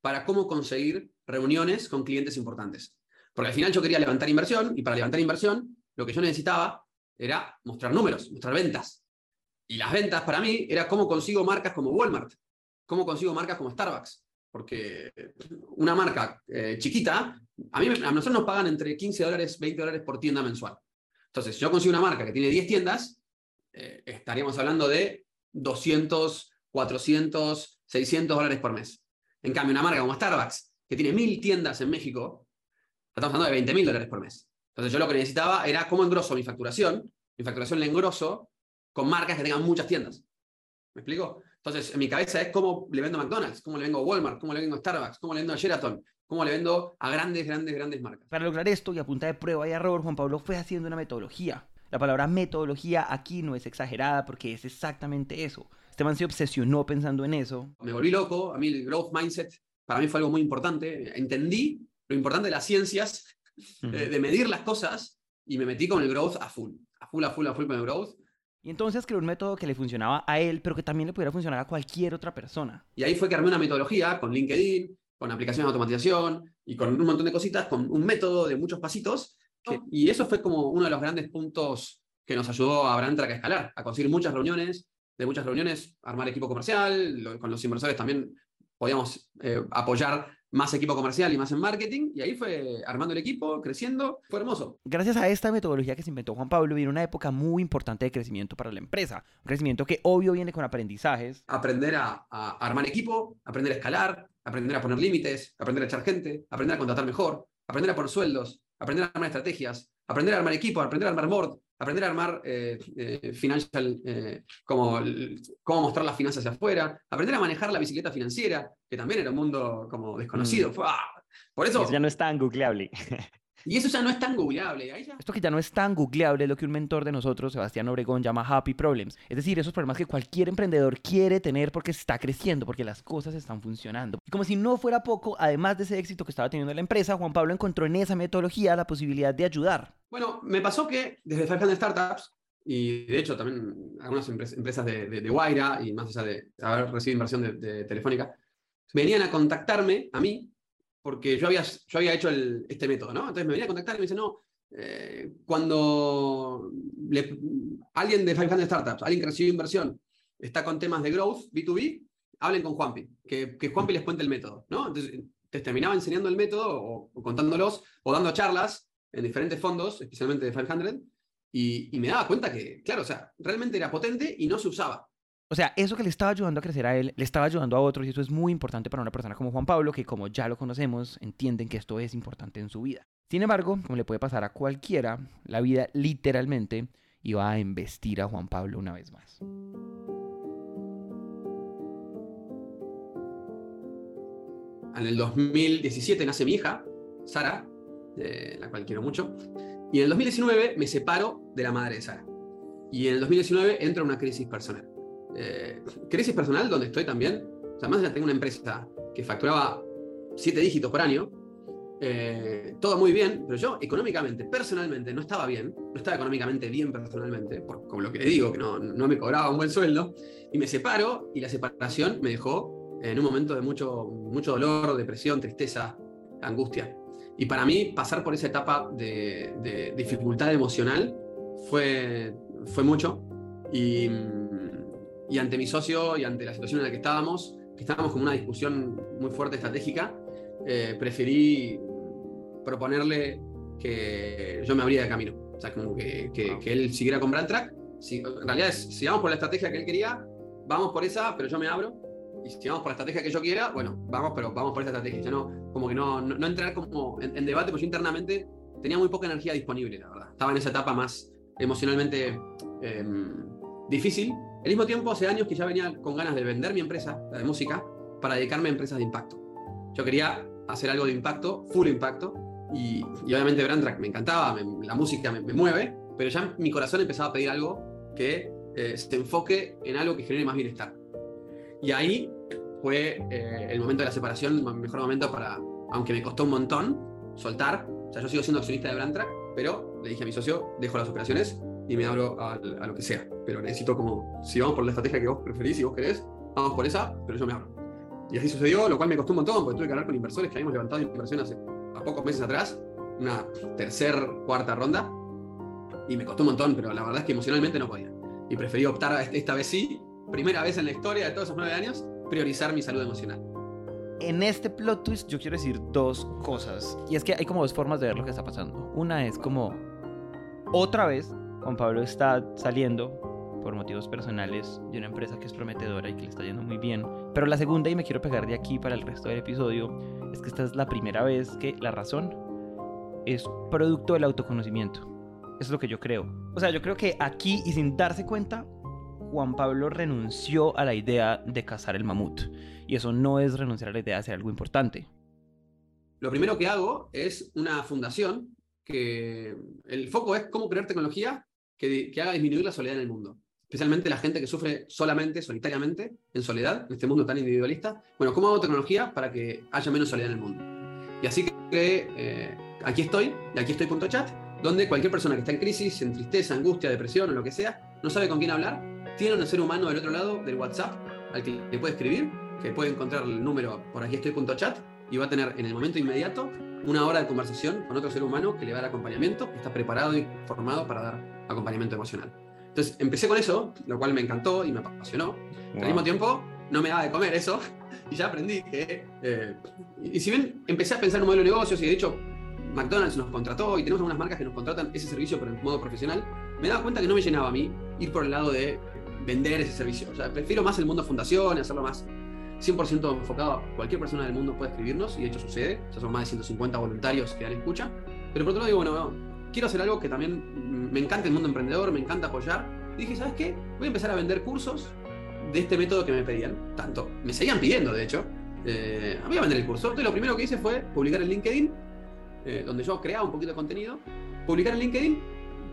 para cómo conseguir reuniones con clientes importantes. Porque al final yo quería levantar inversión y para levantar inversión lo que yo necesitaba era mostrar números, mostrar ventas. Y las ventas para mí era cómo consigo marcas como Walmart, cómo consigo marcas como Starbucks. Porque una marca eh, chiquita, a, mí, a nosotros nos pagan entre 15 dólares, 20 dólares por tienda mensual. Entonces, si yo consigo una marca que tiene 10 tiendas, eh, estaríamos hablando de 200, 400, 600 dólares por mes. En cambio, una marca como Starbucks, que tiene 1000 tiendas en México, estamos hablando de 20 mil dólares por mes. Entonces, yo lo que necesitaba era cómo engroso mi facturación. Mi facturación la engroso con marcas que tengan muchas tiendas. ¿Me explico? Entonces, en mi cabeza es cómo le vendo a McDonald's, cómo le vendo a Walmart, cómo le vendo a Starbucks, cómo le vendo a Sheraton, cómo le vendo a grandes, grandes, grandes marcas. Para lograr esto y a punta de prueba y error, Juan Pablo fue haciendo una metodología. La palabra metodología aquí no es exagerada porque es exactamente eso. Este man se obsesionó pensando en eso. me volví loco, a mí el growth mindset para mí fue algo muy importante. Entendí lo importante de las ciencias, eh, de medir las cosas, y me metí con el growth a full. A full, a full, a full con el growth. Y entonces creó un método que le funcionaba a él, pero que también le pudiera funcionar a cualquier otra persona. Y ahí fue que armé una metodología con LinkedIn, con aplicaciones de automatización y con un montón de cositas, con un método de muchos pasitos. que- y eso fue como uno de los grandes puntos que nos ayudó a Brantrack a escalar, a conseguir muchas reuniones, de muchas reuniones, armar equipo comercial, lo- con los inversores también podíamos eh, apoyar más equipo comercial y más en marketing, y ahí fue armando el equipo, creciendo, fue hermoso. Gracias a esta metodología que se inventó Juan Pablo, viene una época muy importante de crecimiento para la empresa. Un crecimiento que obvio viene con aprendizajes, Aprender a, a armar equipo, aprender a escalar, aprender a poner límites, aprender a echar gente, aprender a contratar mejor, aprender a poner sueldos, aprender a armar estrategias, aprender a armar equipo, aprender a armar board, aprender a armar eh, eh, financial, eh, como cómo mostrar las finanzas hacia afuera, aprender a manejar la bicicleta financiera, que también era un mundo como desconocido. Mm. Por eso, Eso ya no es tan googleable. y eso ya no es tan googleable. Ahí ya Esto que ya no es tan googleable es lo que un mentor de nosotros, Sebastián Obregón, llama happy problems. Es decir, esos problemas que cualquier emprendedor quiere tener porque está creciendo, porque las cosas están funcionando. Y como si no fuera poco, además de ese éxito que estaba teniendo la empresa, Juan Pablo encontró en esa metodología la posibilidad de ayudar. Bueno, me pasó que desde 500 Startups, y de hecho también algunas empres- empresas de, de, de Guaira, y más allá de haber recibido inversión de, de Telefónica, venían a contactarme a mí, porque yo había, yo había hecho este método, ¿no? Entonces me venían a contactar y me dicen, no, eh, cuando alguien de 500 Startups, alguien que recibió inversión, está con temas de growth, B2B, hablen con Juanpi, que, que Juanpi les cuente el método, ¿no? Entonces te terminaba enseñando el método o, o contándolos o dando charlas en diferentes fondos, especialmente de 500, Y, y me daba cuenta que, claro, o sea, realmente era potente y no se usaba. O sea, eso que le estaba ayudando a crecer a él, le estaba ayudando a otros y eso es muy importante para una persona como Juan Pablo, que como ya lo conocemos, entienden que esto es importante en su vida. Sin embargo, como le puede pasar a cualquiera, la vida literalmente iba a embestir a Juan Pablo una vez más. En el 2017 nace mi hija, Sara, de la cual quiero mucho. Y en el 2019 me separo de la madre de Sara. Y en el 2019 entro en una crisis personal. Eh, crisis personal donde estoy también. O sea, tengo una empresa que facturaba siete dígitos por año. eh, todo muy bien, pero yo económicamente, personalmente, no estaba bien. No estaba económicamente bien personalmente, por, como lo que le digo, que no, no me cobraba un buen sueldo. Y me separo y la separación me dejó en un momento de mucho, mucho dolor, depresión, tristeza, angustia. Y para mí, pasar por esa etapa de, de dificultad emocional fue, fue mucho. Y, y, ante mi socio y ante la situación en la que estábamos, que estábamos con una discusión muy fuerte estratégica, eh, preferí proponerle que yo me abría de camino. O sea, como que, que, que él siguiera con Brand Track. Si, en realidad, si vamos por la estrategia que él quería, vamos por esa, pero yo me abro y si vamos por la estrategia que yo quiera, bueno, vamos, pero vamos por esa estrategia. Ya no, como que no, no, no entrar como en, en, debate, porque yo internamente tenía muy poca energía disponible, la verdad. Estaba en esa etapa más emocionalmente eh, difícil. Al mismo tiempo, hace años que ya venía con ganas de vender mi empresa, la de música, para dedicarme a empresas de impacto. Yo quería hacer algo de impacto, full impacto, y, y obviamente Brandtrack me encantaba, la música me, me, mueve, pero ya mi corazón empezaba a pedir algo que eh, se enfoque en algo que genere más bienestar. Y ahí fue eh, el momento de la separación, el mejor momento para, aunque me costó un montón, soltar. O sea, yo sigo siendo accionista de Brandtrack, pero le dije a mi socio, dejo las operaciones y me abro a, a, lo que sea. Pero necesito como, si vamos por la estrategia que vos preferís, si vos querés, vamos por esa, pero yo me abro. Y así sucedió, lo cual me costó un montón, porque tuve que hablar con inversores que habíamos levantado inversión hace a pocos meses atrás, una tercer, cuarta ronda, y me costó un montón, pero la verdad es que emocionalmente no podía. Y preferí optar esta vez sí, primera vez en la historia de todos esos nueve años, priorizar mi salud emocional. En este plot twist yo quiero decir dos cosas. Y es que hay como dos formas de ver lo que está pasando. Una es como, otra vez, Juan Pablo está saliendo por motivos personales de una empresa que es prometedora y que le está yendo muy bien. Pero la segunda, y me quiero pegar de aquí para el resto del episodio, es que esta es la primera vez que la razón es producto del autoconocimiento. Es lo que yo creo. O sea, yo creo que aquí y sin darse cuenta, Juan Pablo renunció a la idea de cazar el mamut. Y eso no es renunciar a la idea de hacer algo importante. Lo primero que hago es una fundación que el foco es cómo crear tecnología que, haga disminuir la soledad en el mundo. Especialmente la gente que sufre solamente, solitariamente, en soledad, en este mundo tan individualista. Bueno, ¿cómo hago tecnología para que haya menos soledad en el mundo? Y así que eh, aquí estoy, y aquí estoy.chat, donde cualquier persona que está en crisis, en tristeza, angustia, depresión o lo que sea, no sabe con quién hablar, tiene un ser humano del otro lado del WhatsApp al que le puede escribir, que puede encontrar el número por aquí estoy.chat y va a tener en el momento inmediato una hora de conversación con otro ser humano que le va a dar acompañamiento, que está preparado y formado para dar acompañamiento emocional. Entonces empecé con eso, lo cual me encantó y me apasionó. Wow. Al mismo tiempo, no me daba de comer eso y ya aprendí que... Eh, y si bien empecé a pensar en un modelo de negocios y de hecho McDonald's nos contrató y tenemos algunas marcas que nos contratan ese servicio por el modo profesional, me daba cuenta que no me llenaba a mí ir por el lado de vender ese servicio. O sea, prefiero más el mundo fundación, hacerlo más 100% enfocado a cualquier persona del mundo puede escribirnos, y de hecho sucede. Ya son más de 150 voluntarios que dan escucha. Pero por otro lado digo, bueno, quiero hacer algo que también me encanta el mundo emprendedor, me encanta apoyar. Y dije, ¿sabes qué? Voy a empezar a vender cursos de este método que me pedían. Tanto, me seguían pidiendo, de hecho. Eh, voy a vender el curso. Entonces lo primero que hice fue publicar en LinkedIn, eh, donde yo creaba un poquito de contenido. Publicar en LinkedIn,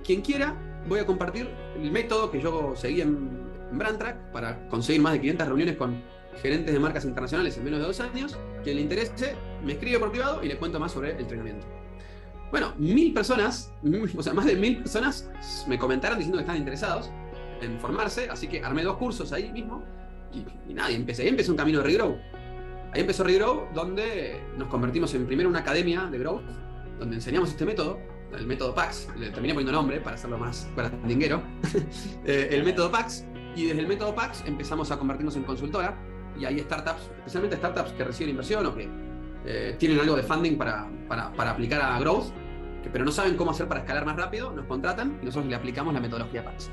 quien quiera, voy a compartir el método que yo seguí en, en Brandtrack para conseguir más de 500 reuniones con gerentes de marcas internacionales en menos de dos años. Quien le interese, me escribe por privado y le cuento más sobre el entrenamiento. Bueno, mil personas, o sea, más de mil personas me comentaron diciendo que estaban interesados en formarse, así que armé dos cursos ahí mismo y, y nada, y empecé, ahí empezó un camino de Regrow. Ahí empezó Regrow, donde nos convertimos en primero una academia de Growth, donde enseñamos este método, el método PAX, le terminé poniendo nombre para hacerlo más brandinguero, el método PAX, y desde el método PAX empezamos a convertirnos en consultora, y hay startups, especialmente startups que reciben inversión o que eh, tienen algo de funding para, para, aplicar a growth, pero no saben cómo hacer para escalar más rápido, nos contratan y nosotros le aplicamos la metodología PAX.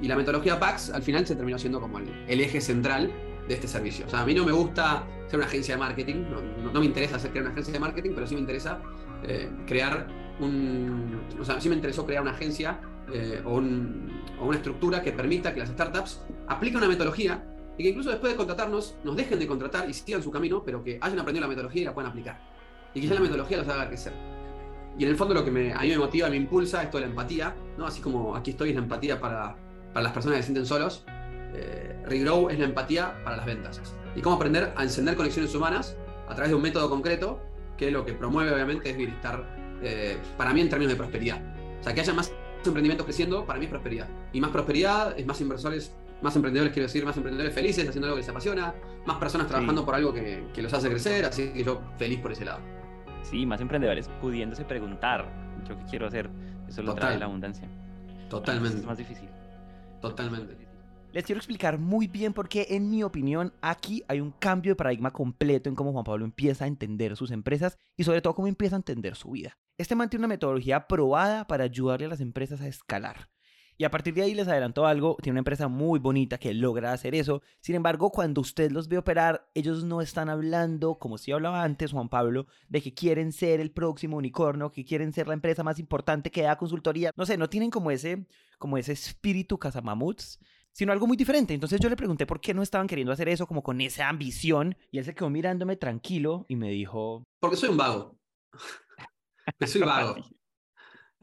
Y la metodología PAX al final se terminó siendo como el, eje central de este servicio. O sea, a mí no me gusta ser una agencia de marketing, no, me interesa hacer crear una agencia de marketing, pero sí me interesa eh, crear un... O sea, sí me interesó crear una agencia eh, o, o una estructura que permita que las startups apliquen una metodología y que incluso después de contratarnos nos dejen de contratar y sigan su camino, pero que hayan aprendido la metodología y la puedan aplicar. Y que ya la metodología los haga crecer. Y en el fondo lo que me, a mí me motiva, me impulsa es toda la empatía, ¿no? Así como aquí estoy es la empatía para, para las personas que se sienten solos, eh, Regrow es la empatía para las ventas. Y cómo aprender a encender conexiones humanas a través de un método concreto que lo que promueve obviamente es bienestar, eh, para mí en términos de prosperidad. O sea, que haya más emprendimientos creciendo, para mí es prosperidad. Y más prosperidad es más inversores, más emprendedores, quiero decir, más emprendedores felices haciendo algo que les apasiona, más personas trabajando por algo que, que los hace crecer, así que yo feliz por ese lado. Sí, más emprendedores pudiéndose preguntar, ¿yo qué quiero hacer? Eso lo trae Total. la abundancia. Totalmente, Es más difícil. totalmente. Les quiero explicar muy bien por qué, en mi opinión, aquí hay un cambio de paradigma completo en cómo Juan Pablo empieza a entender sus empresas y sobre todo cómo empieza a entender su vida. Este man tiene una metodología probada para ayudarle a las empresas a escalar. Y a partir de ahí les adelanto algo, tiene una empresa muy bonita que logra hacer eso. Sin embargo, cuando usted los ve operar, ellos no están hablando, como si hablaba antes Juan Pablo, de que quieren ser el próximo unicornio, que quieren ser la empresa más importante que da consultoría. No sé, no tienen como ese, como ese espíritu cazamamuts, sino algo muy diferente. Entonces yo le pregunté por qué no estaban queriendo hacer eso como con esa ambición y él se quedó mirándome tranquilo y me dijo, Porque soy un vago. soy vago.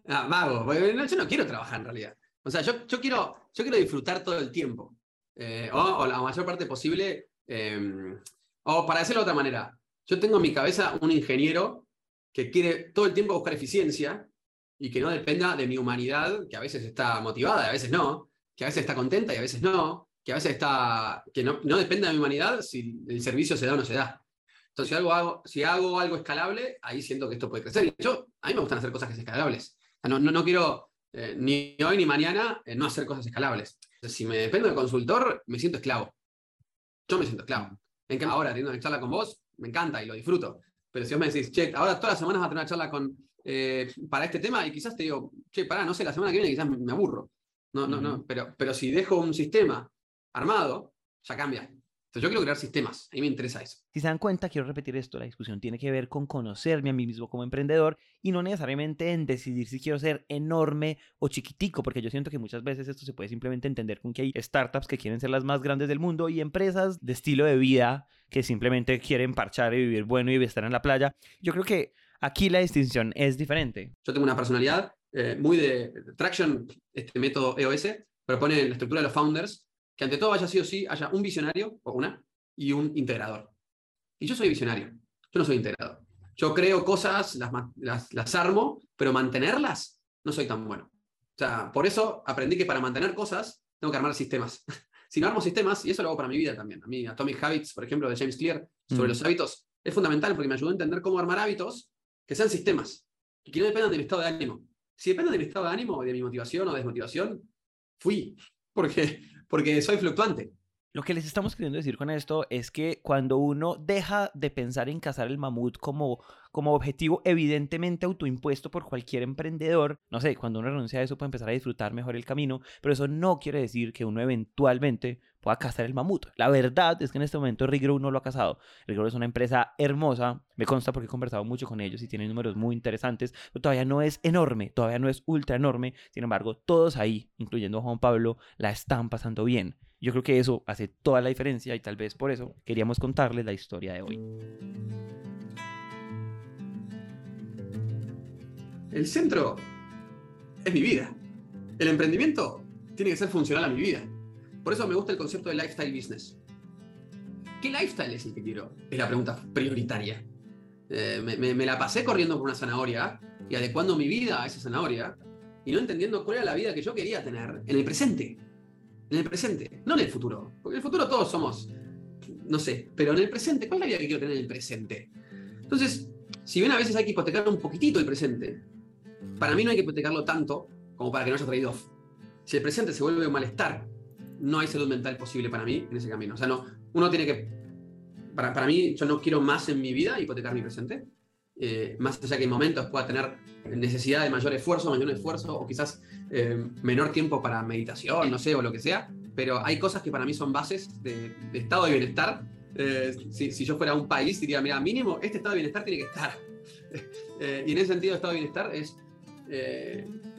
Ah, vago. porque no, yo no quiero trabajar en realidad. O sea, yo, yo, quiero, yo quiero disfrutar todo el tiempo. Eh, o, o la mayor parte posible. eh, o para decirlo de otra manera, yo tengo en mi cabeza un ingeniero que quiere todo el tiempo buscar eficiencia y que no dependa de mi humanidad, que a veces está motivada a veces no, que a veces está contenta y a veces no, que a veces está. que no, no de mi humanidad si el servicio se da o no se da. Entonces, si, algo hago, si hago algo escalable, ahí siento que esto puede crecer. Y yo, a mí me gustan hacer cosas que sean escalables. O sea, no, no, no quiero eh, ni hoy ni mañana eh, no hacer cosas escalables. Entonces, si me dependo del consultor, me siento esclavo. Yo me siento esclavo. En ahora, teniendo una charla con vos, me encanta y lo disfruto. Pero si vos me decís, che, ahora todas las semanas vas a tener una charla con, eh, para este tema y quizás te digo, che, pará, no sé, la semana que viene quizás me aburro. No, no, no. Pero, pero si dejo un sistema armado, ya cambia. Entonces yo quiero crear sistemas. A mí me interesa eso. Si se dan cuenta, quiero repetir esto, la discusión tiene que ver con conocerme a mí mismo como emprendedor y no necesariamente en decidir si quiero ser enorme o chiquitico, porque yo siento que muchas veces esto se puede simplemente entender con que hay startups que quieren ser las más grandes del mundo y empresas de estilo de vida que simplemente quieren parchar y vivir bueno y estar en la playa. Yo creo que aquí la distinción es diferente. Yo tengo una personalidad eh, muy de Traction, este método EOS, propone la estructura de los founders que ante todo haya sí o sí haya un visionario o una y un integrador. Y yo soy visionario, yo no soy integrador. Yo creo cosas, las, las, las armo, pero mantenerlas no soy tan bueno. O sea, por eso aprendí que para mantener cosas tengo que armar sistemas. si no armo sistemas, y eso lo hago para mi vida también. A mí, Atomic Habits, por ejemplo, de James Clear, sobre Mm. los hábitos, es fundamental porque me ayudó a entender cómo armar hábitos que sean sistemas y que no dependan de mi estado de ánimo. Si depende de mi estado de ánimo, de mi motivación o desmotivación, fui, porque, porque soy fluctuante. Lo que les estamos queriendo decir con esto es que cuando uno deja de pensar en cazar el mamut como, como objetivo evidentemente autoimpuesto por cualquier emprendedor, no sé, cuando uno renuncia a eso puede empezar a disfrutar mejor el camino, pero eso no quiere decir que uno eventualmente pueda cazar el mamut. La verdad es que en este momento Regrow no lo ha cazado. Regrow es una empresa hermosa, me consta porque he conversado mucho con ellos y tienen números muy interesantes, pero todavía no es enorme, todavía no es ultra enorme, sin embargo, todos ahí, incluyendo a Juan Pablo, la están pasando bien. Yo creo que eso hace toda la diferencia y tal vez por eso queríamos contarles la historia de hoy. El centro es mi vida. El emprendimiento tiene que ser funcional a mi vida. Por eso me gusta el concepto de lifestyle business. ¿Qué lifestyle es el que quiero? Es la pregunta prioritaria. Eh, me, la pasé corriendo por una zanahoria y adecuando mi vida a esa zanahoria y no entendiendo cuál era la vida que yo quería tener en el presente. En el presente, no en el futuro. Porque en el futuro todos somos, no sé, pero en el presente, ¿cuál es la vida que quiero tener en el presente? Entonces, si bien a veces hay que hipotecar un poquitito el presente, para mí no hay que hipotecarlo tanto como para que no haya trade-off. Si el presente se vuelve un malestar, no hay salud mental posible para mí en ese camino. O sea, no, uno tiene que. Para, para mí, yo no quiero más en mi vida hipotecar mi presente. eh, más allá que en momentos pueda tener necesidad de mayor esfuerzo, mayor esfuerzo, o quizás eh, menor tiempo para meditación, no sé, o lo que sea, pero hay cosas que para mí son bases de, estado de bienestar. Eh, si, si, yo fuera un país, diría, mira, mínimo, este estado de bienestar tiene que estar. y en ese sentido, estado de bienestar es,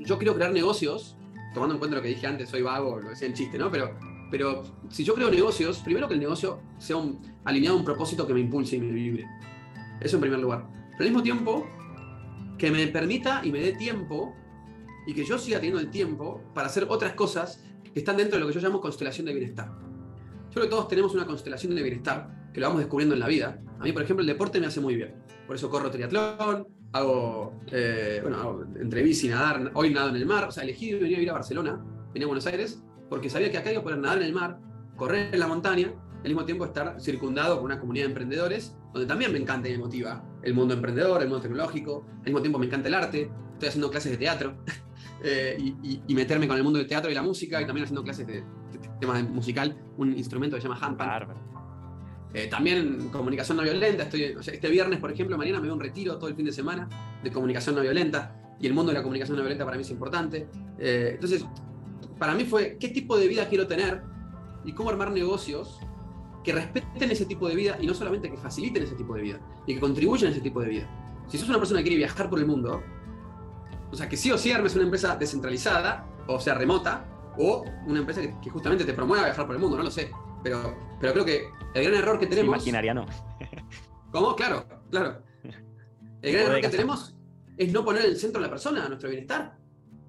yo quiero crear negocios, tomando en cuenta lo que dije antes, soy vago, lo decía en chiste, ¿no? Pero pero si yo creo negocios, primero que el negocio sea un, alineado a un propósito que me impulse y me vibre. Eso en primer lugar. Pero al mismo tiempo, que me permita y me dé tiempo y que yo siga teniendo el tiempo para hacer otras cosas que están dentro de lo que yo llamo constelación de bienestar. Yo creo que todos tenemos una constelación de bienestar que lo vamos descubriendo en la vida. A mí, por ejemplo, el deporte me hace muy bien. Por eso corro triatlón, hago, eh, bueno, nadar, hoy nado en el mar. O sea, elegí venir a ir a Barcelona, venía a Buenos Aires, porque sabía que acá iba a poder nadar en el mar, correr en la montaña, al mismo tiempo estar circundado por una comunidad de emprendedores, donde también me encanta y me motiva el mundo emprendedor, el mundo tecnológico, al mismo tiempo me encanta el arte, estoy haciendo clases de teatro eh, y, meterme con el mundo del teatro y la música, y también haciendo clases de, temas musical, un instrumento que se llama handpan. Eh, también comunicación no violenta, estoy, este viernes, por ejemplo, mañana me voy a un retiro todo el fin de semana de comunicación no violenta, y el mundo de la comunicación no violenta para mí es importante. Eh, entonces, para mí fue qué tipo de vida quiero tener y cómo armar negocios que respeten ese tipo de vida y no solamente que faciliten ese tipo de vida y que contribuyan a ese tipo de vida. Si sos una persona que quiere viajar por el mundo, o sea, que sí o sí armes una empresa descentralizada, o sea, remota, o una empresa que, justamente te promueva viajar por el mundo, no lo sé. Pero, pero creo que el gran error que tenemos. imaginaría no. ¿Cómo? Claro, claro. El gran error que tenemos es no poner en el centro a la persona, a nuestro bienestar.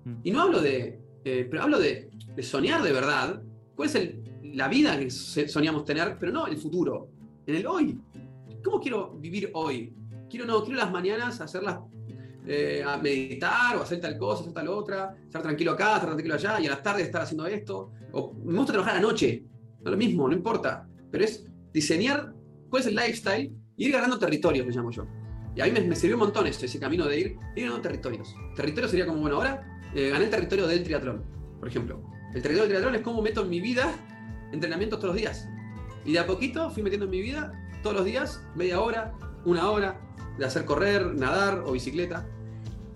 Mm. Y no hablo de. Eh, pero hablo de, de soñar de verdad. ¿Cuál es el, la vida que soñamos tener, pero no el futuro, en el hoy. ¿Cómo quiero vivir hoy? Quiero, no, quiero las mañanas hacerlas eh, a meditar o hacer tal cosa, hacer tal otra, estar tranquilo acá, estar tranquilo allá, y a las tardes estar haciendo esto. O me gusta trabajar a la noche, no lo mismo, no importa. Pero es diseñar cuál es el lifestyle y ir ganando territorios, me llamo yo. Y a mí me, sirvió un montón ese camino de ir, ir ganando territorios. Territorio sería como, bueno, ahora eh, gané el territorio del triatlón, por ejemplo. El territorio del triatlón es cómo meto en mi vida entrenamientos todos los días. Y de a poquito fui metiendo en mi vida, todos los días, media hora, una hora, de hacer correr, nadar o bicicleta.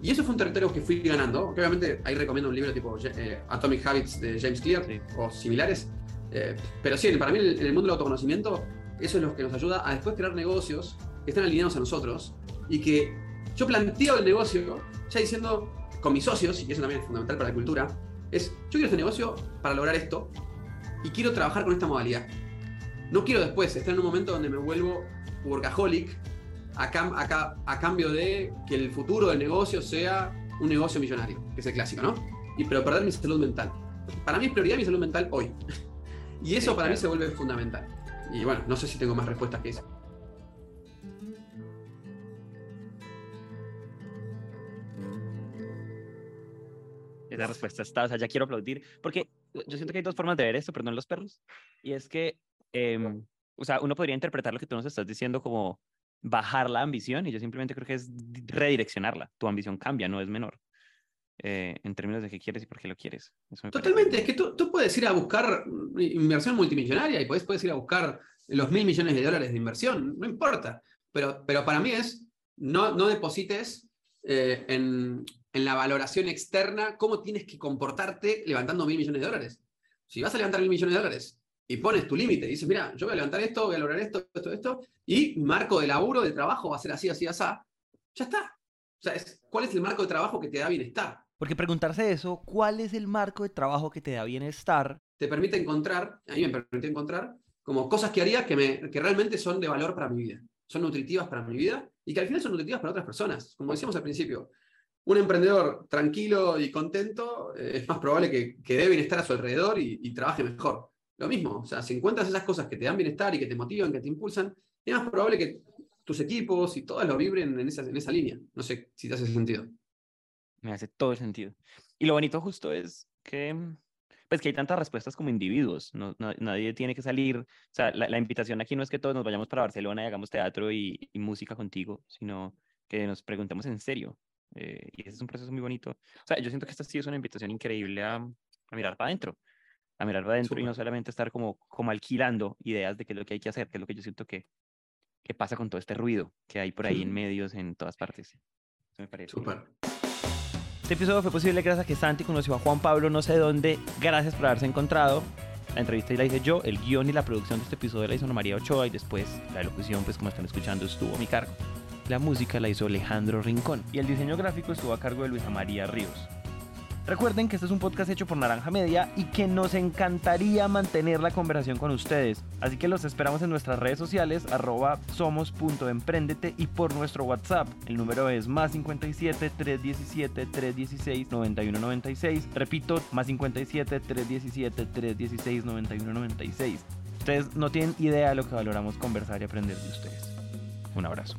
Y eso fue un territorio que fui ganando. obviamente ahí recomiendo un libro tipo eh, Atomic Habits de James Clear o similares. Eh, pero sí, para mí en el mundo del autoconocimiento, eso es lo que nos ayuda a después crear negocios que estén alineados a nosotros y que yo planteo el negocio ya diciendo con mis socios, y eso también es fundamental para la cultura, es yo quiero este negocio para lograr esto, y quiero trabajar con esta modalidad. No quiero después estar en un momento donde me vuelvo workaholic a, a, cambio de que el futuro del negocio sea un negocio millonario, que es el clásico, ¿no? Y, pero perder mi salud mental. Para mí es prioridad mi salud mental hoy. Y eso para mí se vuelve fundamental. Y bueno, no sé si tengo más respuestas que eso. Esa respuesta está, o sea, ya quiero aplaudir, porque yo siento que hay dos formas de ver esto, perdón, los perros, y es que, em, o sea, uno podría interpretar lo que tú nos estás diciendo como bajar la ambición, y yo simplemente creo que es redireccionarla. Tu ambición cambia, no es menor. Eh, en términos de qué quieres y por qué lo quieres. Totalmente, es que tú, tú, puedes ir a buscar inversión multimillonaria y puedes, puedes ir a buscar los mil millones de dólares de inversión, no importa. Pero, pero para mí es, no, no deposites eh, en, en la valoración externa cómo tienes que comportarte levantando mil millones de dólares. Si vas a levantar mil millones de dólares y pones tu límite, dices, mira, yo voy a levantar esto, voy a lograr esto, esto, esto, y marco de laburo, de trabajo va a ser así, así, así, ya está. O sea, ¿cuál es el marco de trabajo que te da bienestar? Porque preguntarse eso, ¿cuál es el marco de trabajo que te da bienestar? Te permite encontrar, a mí me permite encontrar, como cosas que haría que, me, que realmente son de valor para mi vida, son nutritivas para mi vida y que al final son nutritivas para otras personas. Como decíamos al principio, un emprendedor tranquilo y contento eh, es más probable que, que dé bienestar a su alrededor y, trabaje mejor. Lo mismo, o sea, si encuentras esas cosas que te dan bienestar y que te motivan, que te impulsan, es más probable que tus equipos y todas lo vibren en esa, en esa línea. No sé si te hace sentido. Me hace todo el sentido. Y lo bonito justo es que, pues que hay tantas respuestas como individuos. No, nadie tiene que salir. O sea, la, invitación aquí no es que todos nos vayamos para Barcelona y hagamos teatro y música contigo, sino que nos preguntemos en serio eh, y ese es un proceso muy bonito. O sea, yo siento que esta sí es una invitación increíble a, a mirar para adentro, a mirar para adentro y no solamente estar como, como alquilando ideas de qué es lo que hay que hacer, que es lo que yo siento que, qué pasa con todo este ruido que hay por ahí en medios, en todas partes. Eso me parece. Súper. Este episodio fue posible gracias a que Santi conoció a Juan Pablo no sé dónde. Gracias por haberse encontrado. La entrevista la hice yo, el guion y la producción de este episodio la hizo Ana María Ochoa y después la locución, pues como están escuchando, estuvo a mi cargo. La música la hizo Alejandro Rincón y el diseño gráfico estuvo a cargo de Luisa María Ríos. Recuerden que este es un podcast hecho por Naranja Media y que nos encantaría mantener la conversación con ustedes. Así que los esperamos en nuestras redes sociales, arroba somos.emprendete y por nuestro WhatsApp. El número es más 57 317 316 9196. Repito, más 57 317 316 9196. Ustedes no tienen idea de lo que valoramos conversar y aprender de ustedes. Un abrazo.